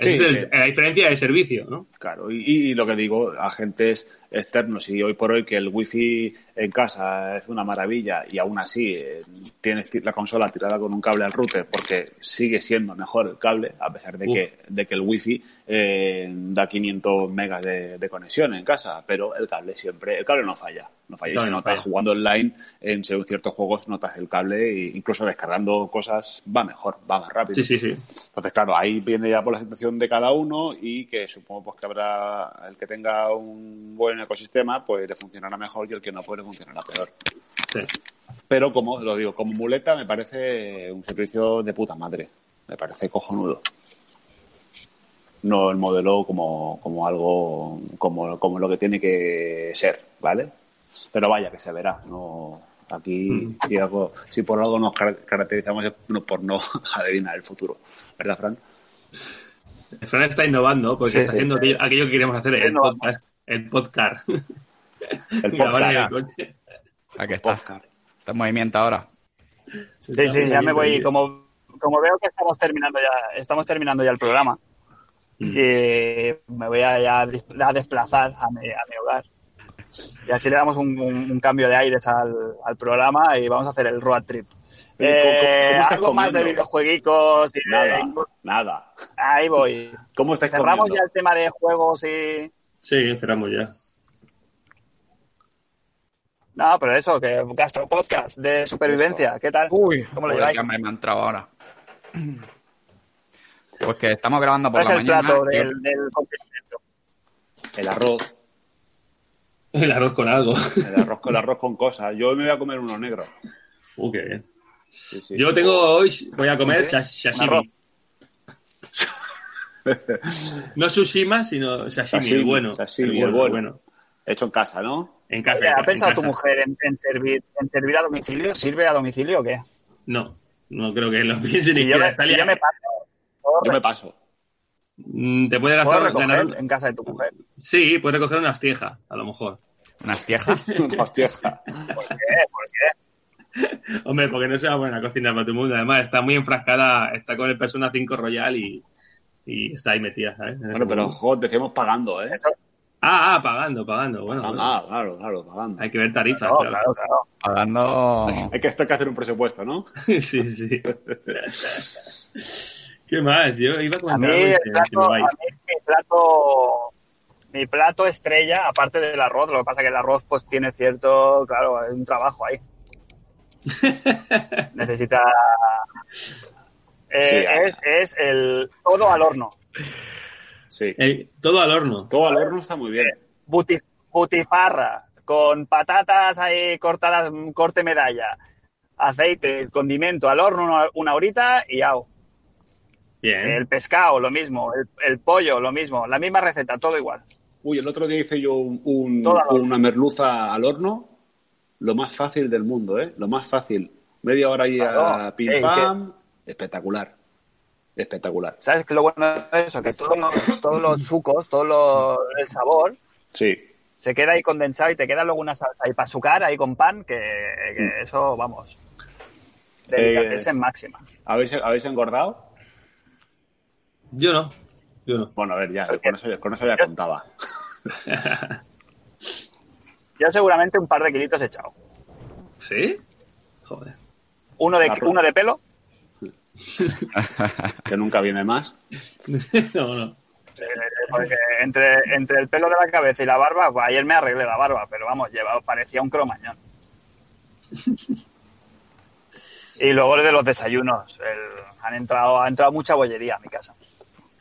Sí, es el- la diferencia de servicio, ¿no? Claro, y, y lo que digo, agentes externos, y hoy por hoy que el wifi en casa es una maravilla y aún así eh, tienes ti- la consola tirada con un cable al router porque sigue siendo mejor el cable, a pesar de, Uf. que, de que el wifi eh, da 500 megas de, de conexión en casa, pero el cable siempre, el cable no falla, no falla. Y si no falla. jugando online en según ciertos juegos notas el cable e incluso descargando cosas va mejor, va más rápido. Sí, sí, sí. Entonces, claro, ahí viene ya por la situación de cada uno y que supongo pues que habrá el que tenga un buen ecosistema, pues le funcionará mejor y el que no, le funcionará peor. sí. Pero como lo digo, como muleta me parece un servicio de puta madre. Me parece cojonudo. No el modelo como, como algo, como, como lo que tiene que ser, ¿vale? Pero vaya que se verá, no aquí si, algo, si por algo nos car- caracterizamos es por no adivinar el futuro, ¿verdad, Fran? Fran está innovando porque Sí, está sí. haciendo aquello, aquello que queríamos hacer, el innovando. podcast. El podcast. El podcast. coche. Aquí está. Podcast. Está en movimiento ahora. Sí, sí, ya me voy. Como, como veo que estamos terminando ya, estamos terminando ya el programa, Mm. y me voy a, ya a desplazar a mi, a mi hogar. Y así le damos un, un- un cambio de aires al, al programa y vamos a hacer el road trip. Oye, ¿cómo- cómo- Eh, cómo algo más de comiendo? videojueguicos y de- Nada, nada. Ahí voy. ¿Cómo estáis Cerramos comiendo? ya el tema de juegos y... Sí, cerramos ya. No, pero eso, que Gastro Podcast de supervivencia, ¿qué tal? Uy, ¿Cómo lo lleváis? hambre me ha entrado ahora. Pues que estamos grabando ¿Cuál por es la el mañana. plato del, del confinamiento? El arroz. El arroz con algo. El arroz con el arroz con cosas. Yo me voy a comer uno negro. Uh, qué bien. Sí, sí. Yo tengo hoy, voy a comer sashimi. No sushima, sino sashimi, Sashimi, el bueno. sashimi, el el bueno, bueno. Hecho en casa, ¿no? En casa. Oye, en ¿Ha en pensado tu mujer en, en servir, en servir a domicilio? ¿Sirve a domicilio o qué? No, no creo que lo piense ni yo, me, yo me paso. ¿Puedo, Yo me paso. Te puede gastar recoger ganar- en casa de tu mujer? Sí, puedes recoger unas tiejas, a lo mejor. Unas tiejas. Hostia. ¿Por qué? ¿Por qué? Hombre, porque no se va a poner a cocinar para todo el mundo. Además, está muy enfrascada, está con el Persona 5 Royal y, y está ahí metida, ¿sabes? En Bueno, pero joder, decíamos pagando, ¿eh? Ah, ah, pagando, pagando. Bueno, bueno. Ah, claro, claro, pagando. hay que ver tarifas, claro. claro, claro. Hablando. Hay que, esto hay que hacer un presupuesto, ¿no? sí, sí. ¿Qué más? Yo iba a A comentar mí, el plato, a mí mi plato, mi plato estrella, aparte del arroz, lo que pasa que el arroz pues tiene cierto, claro, es un trabajo ahí. Necesita... Eh, Sí, es, es el todo al horno. Sí. Todo al horno. Todo al horno está muy bien. Buti- butifarra, con patatas ahí cortadas, mm, corte medalla, aceite, condimento al horno una, una horita y au. Bien. El pescado, lo mismo, el, el pollo, lo mismo, la misma receta, todo igual. Uy, el otro día hice yo un- una merluza al horno. Lo más fácil del mundo, ¿eh? Lo más fácil. Media hora ahí a pim pam. Espectacular. Espectacular. ¿Sabes qué lo bueno de eso? Que todos los, todos los sucos, todo lo- el sabor Sí. se queda ahí condensado y te queda luego una salsa ahí para sucar ahí con pan, que, que eso, vamos, delicatesen máxima. ¿Habéis, ¿Habéis engordado? Yo no. Yo no. Bueno, a ver, ya, con eso, con eso ya contaba. Yo seguramente un par de kilitos he echado. ¿Sí? Joder. Uno de, uno de pelo, Que nunca viene más. no, no. eh, porque entre, entre el pelo de la cabeza y la barba, pues ayer me arreglé la barba, pero vamos, llevaba, parecía un cromañón. Y luego el de los desayunos. el- han entrado, ha entrado mucha bollería a mi casa.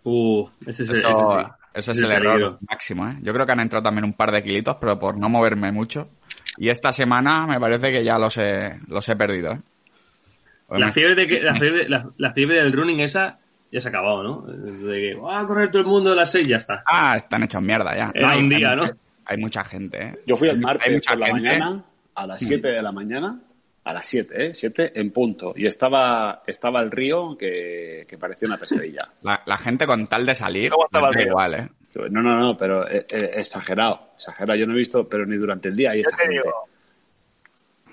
Uh, ese, es- ese Eso, sí. eso es Ese el peligro. error máximo, ¿eh? Yo creo que han entrado también un par de kilitos, pero por no moverme mucho. Y esta semana me parece que ya los he, los he perdido, ¿eh? La fiebre, de que, la, fiebre, la, la fiebre del running esa ya se ha acabado, ¿no? De que va a correr todo el mundo a las seis ya está. Ah, están hechos mierda ya. Era No, un día, ¿no? hay mucha gente, ¿eh? Yo fui el Hay- hay martes mucha por la gente. mañana, a las 7 de la mañana, a las 7, ¿eh? 7 en punto. Y estaba, estaba el río que, que parecía una pesadilla. La, la gente con tal de salir, ¿Cómo estaba les da el río? igual, ¿eh? No, no, no, pero eh, eh, exagerado, exagerado. Yo no he visto, pero ni durante el día hay Yo esa te gente. digo.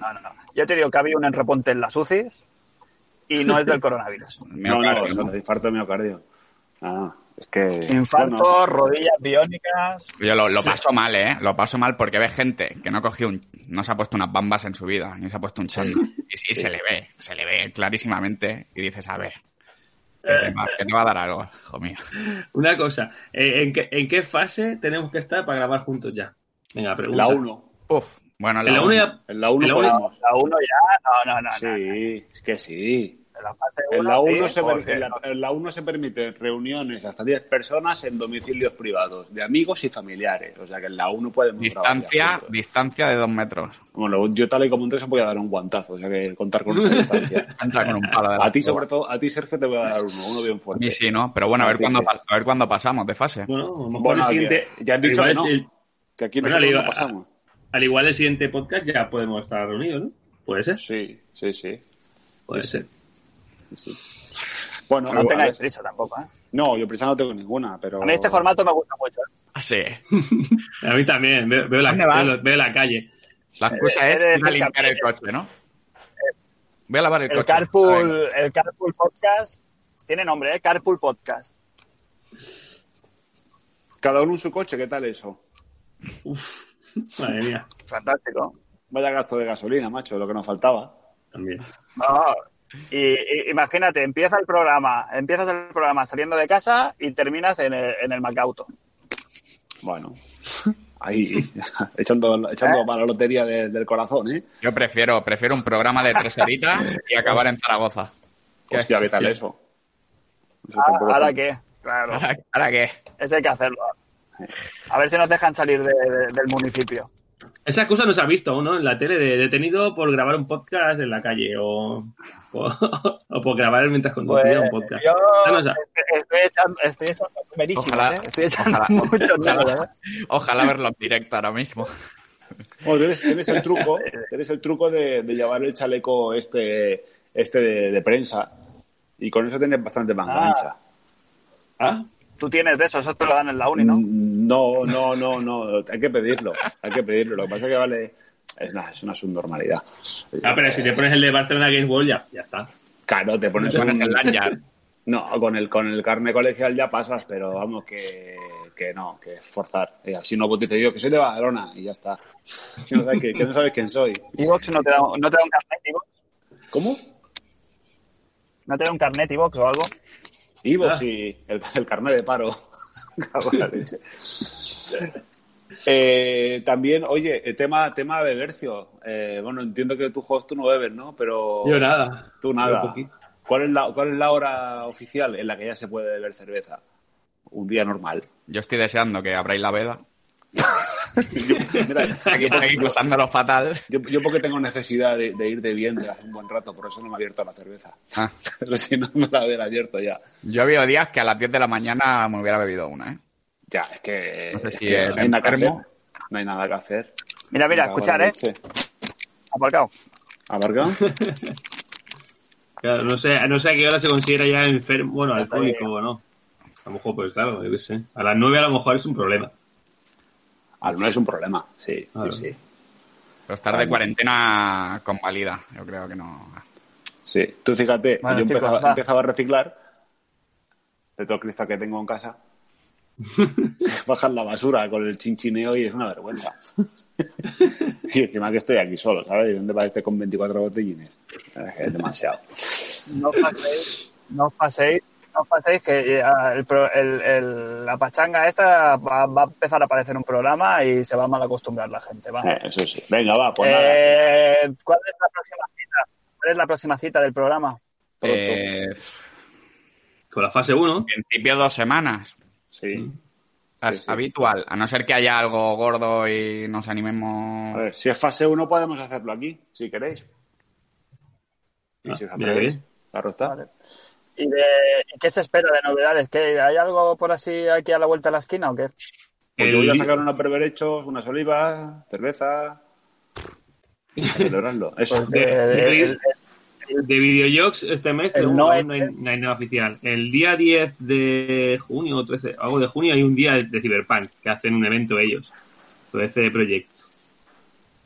No, no, no. Yo te digo que había un enreponte en las UCIs y no es del coronavirus. No, no, ¿no? es infarto de miocardio. Ah, es que... Infartos, bueno, rodillas biónicas. Yo lo, lo paso mal, ¿eh? Lo paso mal porque ves gente que no cogió un... No se ha puesto unas bambas en su vida, ni se ha puesto un chándal. Y sí, se le ve, se le ve clarísimamente. Y dices, a ver, que te va, que te va a dar algo, hijo mío. Una cosa, eh, ¿en qué, ¿en qué fase tenemos que estar para grabar juntos ya? Venga, pregunta. la 1. Uf, bueno, En la 1 ya... En la 1 En la uno- podemos. La 1 ya, no, no, no. no. Sí, es que sí. En la fase En uno la 1 sí, se, permiten reuniones hasta 10 personas en domicilios privados, de amigos y familiares. O sea que en la 1 podemos Distancia, distancia de dos metros. Bueno, yo tal y como entré se voy a dar un guantazo, o sea que contar con esa distancia. Entra con un palo de A ti, sobre todo, a ti, Sergio, te voy a dar uno, uno bien A fuerte. mí sí, ¿no? Pero bueno, a ver cuándo, a ver cuándo pasamos de fase. Bueno, a lo mejor Bueno, el siguiente... ya has dicho que no. el- Que aquí Bueno, nosotros le no iba- pasamos. Al igual el siguiente podcast ya podemos estar reunidos, ¿no? Puede ser, Sí, sí, sí. puede ser. Bueno, No tengáis prisa tampoco, ¿eh? No, yo prisa no tengo ninguna, pero... A mí este formato me gusta mucho. ¿eh? Así. A mí también, veo, veo la, veo- veo la calle. La excusa es ir a el limpiar el coche, ¿no? Voy a lavar el, El coche. Carpool, el Carpool Podcast tiene nombre, ¿eh? Carpool Podcast. Cada uno en su coche, ¿qué tal eso? Madre mía, Fantástico. Vaya gasto de gasolina, macho, lo que nos faltaba. también. No, y, y- imagínate, empieza el programa, empiezas el programa saliendo de casa y terminas en el, en el Macauto. Bueno, ahí, echando, echando ¿Eh? para la lotería de- del corazón, ¿eh? Yo prefiero, prefiero un programa de tres horitas y acabar en Zaragoza. ¿Qué? Hostia, ¿qué tal eso? Eso Ah, tampoco ¿Ahora está- qué? Claro, ¿Ahora, ahora qué? eso hay que hacerlo. A ver si nos dejan salir de- de- del municipio. Esa excusa no se ha visto, ¿no? En la tele, de detenido por grabar un podcast en la calle o, o, o por grabar mientras conducía un podcast. Pues, yo no se ha- estoy echando, estoy echando Ojalá- ¿eh? Estoy echando ojalá- muchos ojalá- ¿eh? Ojalá verlo en directo ahora mismo. Bueno, tienes, tienes el truco, tienes el truco de, de llevar el chaleco este, este de, de prensa y con eso tienes bastante manga Ah. ancha. ¿Ah? Tú tienes de eso, eso te lo dan en la uni, ¿no? Mm, No, no, no, no, hay que pedirlo, hay que pedirlo. Lo que pasa es que vale, es una, es una subnormalidad. Ah, pero si te pones el de Barcelona Games World ya, ya está. Claro, te pones, Pones un- el lanyard. No, con el, con el carne colegial ya pasas, pero vamos, que, que no, que es forzar. Eh, así no pues dice yo que soy de Badalona y ya está. Que no sabes, que, que no sabes quién soy. Evox no te da, no te da un carnet, Evox. ¿Cómo? ¿No te da un carnet, Evox o algo? Ivo, Ah. sí, el, el carnet de paro. Cago en la leche. Eh, también, oye, el tema, tema de Bercio. Eh, bueno, entiendo que tú juegas, tú no bebes, ¿no? Pero Yo nada. tú nada. ¿Cuál es, la, ¿Cuál es la hora oficial en la que ya se puede beber cerveza? Un día normal. Yo estoy deseando que abráis la veda. Yo, mira, Aquí, aquí pasándolo fatal. yo, yo porque tengo necesidad de, de ir de vientre hace un buen rato, por eso no me he abierto la cerveza. Ah, Pero si no me la hubiera abierto ya. yo había días que a las 10 de la mañana me hubiera bebido una, ¿eh? Ya, es que, No sé es si que es no hay nada que hacer. No hay nada que hacer. Mira, mira, escuchar, ¿eh? Aparcado. ¿Abarca? Claro, no sé, no sé a qué hora se considera ya enfermo, bueno, alcohólico o no. A lo mejor, pues claro, yo qué sé. A las nueve a lo mejor es un problema. Al no es un problema, sí, Claro. sí, sí. Pero estar de cuarentena convalida. Yo creo que no. Sí, tú fíjate, Bueno, yo chicos, empezaba, a reciclar de todo el cristal que tengo en casa. Bajar la basura con el chinchineo y es una vergüenza. y encima que estoy aquí solo, ¿sabes? ¿Y dónde va este con 24 botellines? Es demasiado. No os paséis, no os paséis, no os paséis que eh, el pro- el- el- la pachanga esta va, va a empezar a aparecer un programa y se va a mal acostumbrar la gente. Va. Eh, eso sí. Venga, va, pues nada. Eh, ¿Cuál es la próxima cita? ¿Cuál es la próxima cita del programa? Eh, Con la fase 1, en principio dos semanas. Sí. Es Sí, sí. habitual. A no ser que haya algo gordo y nos animemos. A ver, si es fase 1 podemos hacerlo aquí, si queréis. Y Ah, si os mira atrevéis, bien. claro está. Vale. ¿Y, de, qué se espera de novedades? ¿Qué, ¿Hay algo por así aquí a la vuelta de la esquina o qué? Pues yo voy a sacar unos berberechos, unas olivas, cerveza. A celebrarlo. Eso. Porque el- el- De videojuegos este mes El no, no hay, no hay nada oficial. El día 10 de junio o 13, algo de junio hay un día de Cyberpunk que hacen un evento ellos. Todo ese proyecto.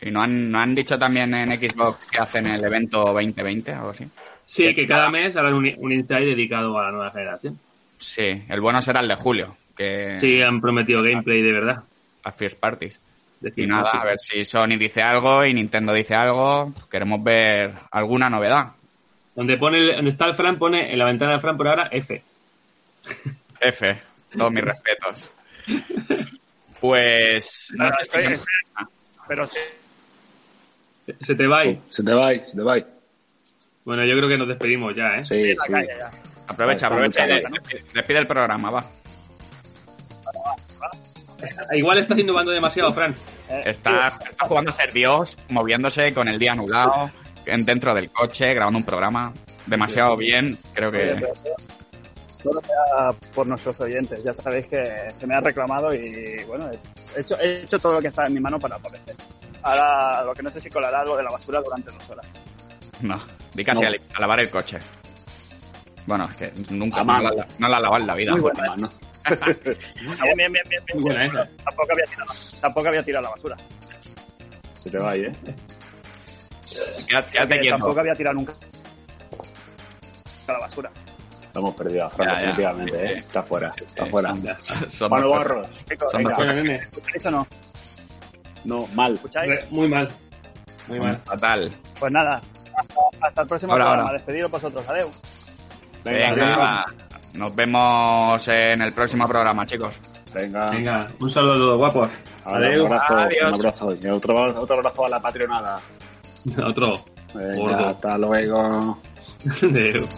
¿Y no han, no han dicho también en Xbox que hacen el evento 2020 o algo así? Sí, que cada mes harán un, un inside dedicado a la nueva generación. Sí, el bueno será el de julio, que Sí, han prometido gameplay de verdad. las First Parties. De Y nada, a ver si Sony dice algo y Nintendo dice algo. Queremos ver alguna novedad. Donde pone el- donde está el Fran, pone en la ventana del Fran por ahora F. F, todos mis respetos. Pues no No, sé si estoy- tenemos- Pero sí, Se te va ahí. Se te va, se te va. Bueno, yo creo que nos despedimos ya, ¿eh? Sí, la sí. calle ya. aprovecha, aprovecha. y Despide, despide el programa, va. Igual estás innovando demasiado, Fran. Eh, Está, está jugando a ser Dios, moviéndose con el día anulado, en- dentro del coche, grabando un programa. Demasiado bien, creo que. sea por nuestros oyentes. Ya sabéis que se me ha reclamado y bueno, he hecho, he hecho todo lo que está en mi mano para aparecer. Ahora lo que no sé si colará algo de la basura durante dos horas. No, di casi No. a, a lavar el coche. Bueno, es que nunca A no mano. la, no la lavado en la vida. Muy buena. Mano. Bien, bien, bien, bien, bien. Muy buena esa. Tampoco había tirado, tampoco había tirado la basura. Se te va, ¿eh? Quédate, quédate quieto. tampoco había tirado nunca la basura. Lo hemos perdido a Fran, Ya, ya. definitivamente, Sí, ¿eh? sí. Está fuera, está Sí, fuera. Mano dos Barros. Chicos, Son venga, dos Bueno, nene. ¿escucháis o no? No, mal. ¿Escucháis? Re- Muy mal. Muy mal. Fatal. Pues nada, hasta, hasta el próximo Ahora, programa. ahora. Despediros vosotros. Adiós. Venga, Venga, nos vemos en el próximo programa, chicos. venga. Venga, un saludo a todos, guapos. Adiós. Un abrazo, Adiós. un abrazo. Y otro, otro abrazo a la patronada. Otro. Venga, hasta luego. Adiós.